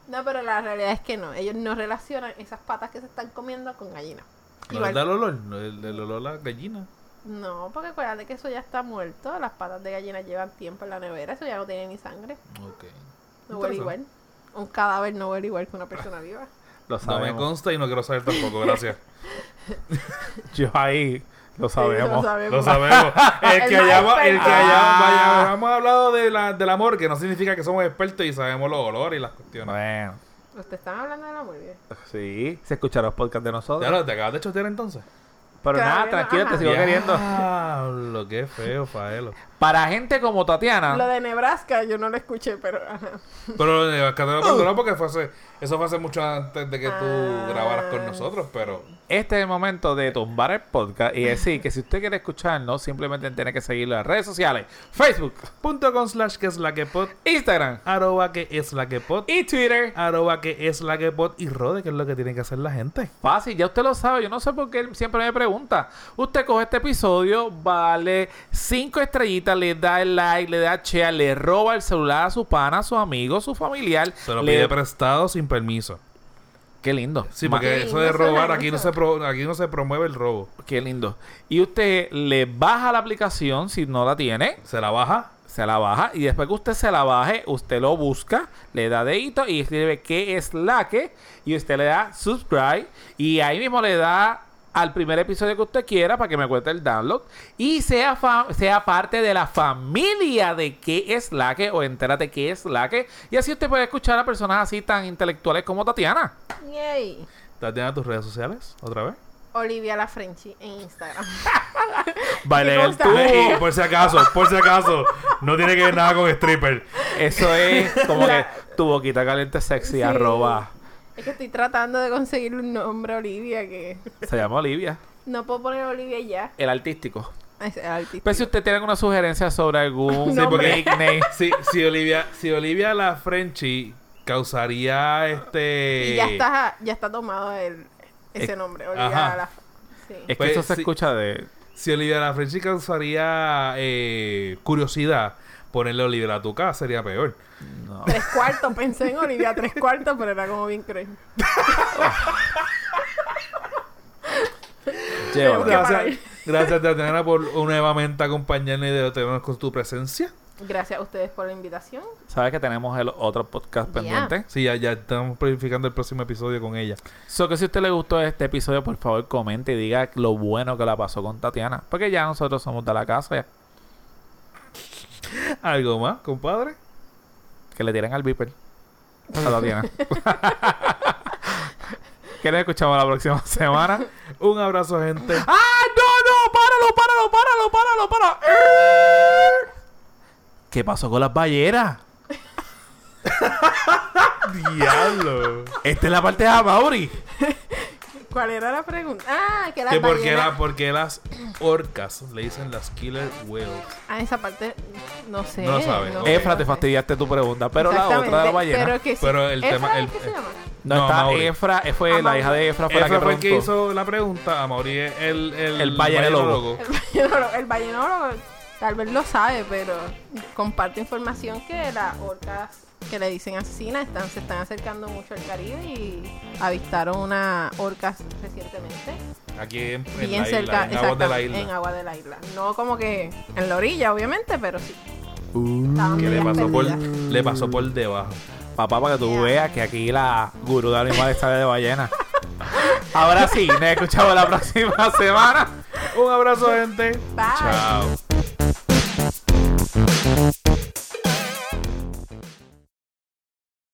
No, pero la realidad es que no, ellos no relacionan esas patas que se están comiendo con gallina. No Igual- da el olor, no, el, el olor a la gallina. No, porque acuérdate que eso ya está muerto, las patas de gallina llevan tiempo en la nevera, eso ya no tiene ni sangre, Ok. no huele igual. Un cadáver no huele igual que una persona viva. lo No me consta y no quiero saber tampoco, gracias. Yo ahí lo Sí, lo sabemos. Lo sabemos. El que hayamos, el que experto. haya- vaya- hemos hablado de la, del amor, que no significa que somos expertos y sabemos los olores y las cuestiones. Bueno, Ustedes están hablando de la muerte. sí, se escuchará los podcasts de nosotros. Ya lo, te acabas de chotear entonces. Pero nada, tranquilo, te ajá. sigo queriendo. Diablo, qué feo, Faelo. Para gente como Tatiana, Lo de Nebraska yo no lo escuché, pero ajá. Pero eh, acá te lo perdono porque fue hace, eso fue hace mucho antes de que tú Ah. grabaras con nosotros, pero este es el momento de tumbar el podcast y decir que si usted quiere escucharnos, simplemente tiene que seguirlo en las redes sociales: Facebook, punto com slash que es la que pod, Instagram arroba que es la que pod, y Twitter. arroba que es la que pod y rode, que es lo que tiene que hacer la gente. Fácil, ya usted lo sabe. Yo no sé por qué él siempre me pregunta. Usted coge este episodio, vale cinco estrellitas, le da el like, le da share, le roba el celular a su pana, a su amigo, a su familiar. Se lo le- pide prestado sin permiso. Qué lindo. Sí, porque eso de robar, aquí no, se pro- aquí no se promueve el robo. Qué lindo. Y usted le baja la aplicación si no la tiene. Se la baja. Se la baja y después que usted se la baje, usted lo busca, le da dedito y escribe qué es la que y usted le da subscribe y ahí mismo le da al primer episodio que usted quiera para que me cuente el download y sea fa- sea parte de la familia de qué es la que o entérate qué es la que y así usted puede escuchar a personas así tan intelectuales como Tatiana. Yay. Tatiana, tus redes sociales, otra vez. Olivia la Frenchy en Instagram. Baile Me el. Y por si acaso, por si acaso, no tiene que ver nada con stripper. Eso es como que tu boquita caliente sexy Sí. arroba. Es que estoy tratando de conseguir un nombre a Olivia que Se llama Olivia. no puedo poner Olivia ya. El artístico. Es el artista. Pues si usted tiene alguna sugerencia sobre algún Sí, porque- nickname, Si, si Olivia, si Olivia la Frenchy causaría este. Y ya está, ya está tomado el, ese nombre, Olivia ajá. la sí. es que Pues, eso se sí. escucha de... Si Olivia la Frenchy causaría eh, curiosidad, ponerle Olivia a tu casa sería peor. No. Tres cuartos, pensé en Olivia tres cuartos, pero era como bien. Qué Gracias, Tatiana por nuevamente acompañarnos y deleitarnos con tu presencia. Gracias a ustedes por la invitación. ¿Sabes que tenemos el otro podcast pendiente? Sí, ya, ya estamos planificando el próximo episodio con ella. So que si a usted le gustó este episodio, por favor comente y diga lo bueno que la pasó con Tatiana. Porque ya nosotros somos de la casa, ya. ¿Algo más, compadre? Que le tiren al viper. A Tatiana. ¿Qué les escuchamos la próxima semana? Un abrazo, gente. ¡Ah, no, no! ¡Páralo, páralo, páralo, páralo, páralo! ¿Qué pasó con las balleras? Diablo. Esta es la parte de Amaury. ¿Cuál era la pregunta? Ah, que la Que porque, la, porque las orcas le dicen las killer whales. Ah, esa parte no sé. No lo sabe, ok. Efra, te fastidiaste tu pregunta. Pero la otra de la ballena. Pero que sí. Pero el ¿Efra tema- el- que se llama? No, No, está Amaury. Efra, eh, fue la hija de Efra, fue la Efra que fue el que hizo la pregunta. Amaury es el, el, El ballenólogo. El ballenólogo, el ballenólogo tal vez lo sabe, pero comparte información que las orcas que le dicen asesinas están, se están acercando mucho al Caribe y avistaron una orca recientemente. Aquí en, en bien la isla, cerca, en aguas de la exactamente, isla. en agua de la isla. No como que en la orilla, obviamente, pero sí. Uh, Que le pasó, por, le pasó por debajo. papá, para que tú Yeah. veas que aquí la gurú de animales sabe de ballena. Ahora sí, nos escuchamos la próxima semana. Un abrazo, gente. Bye. Chao.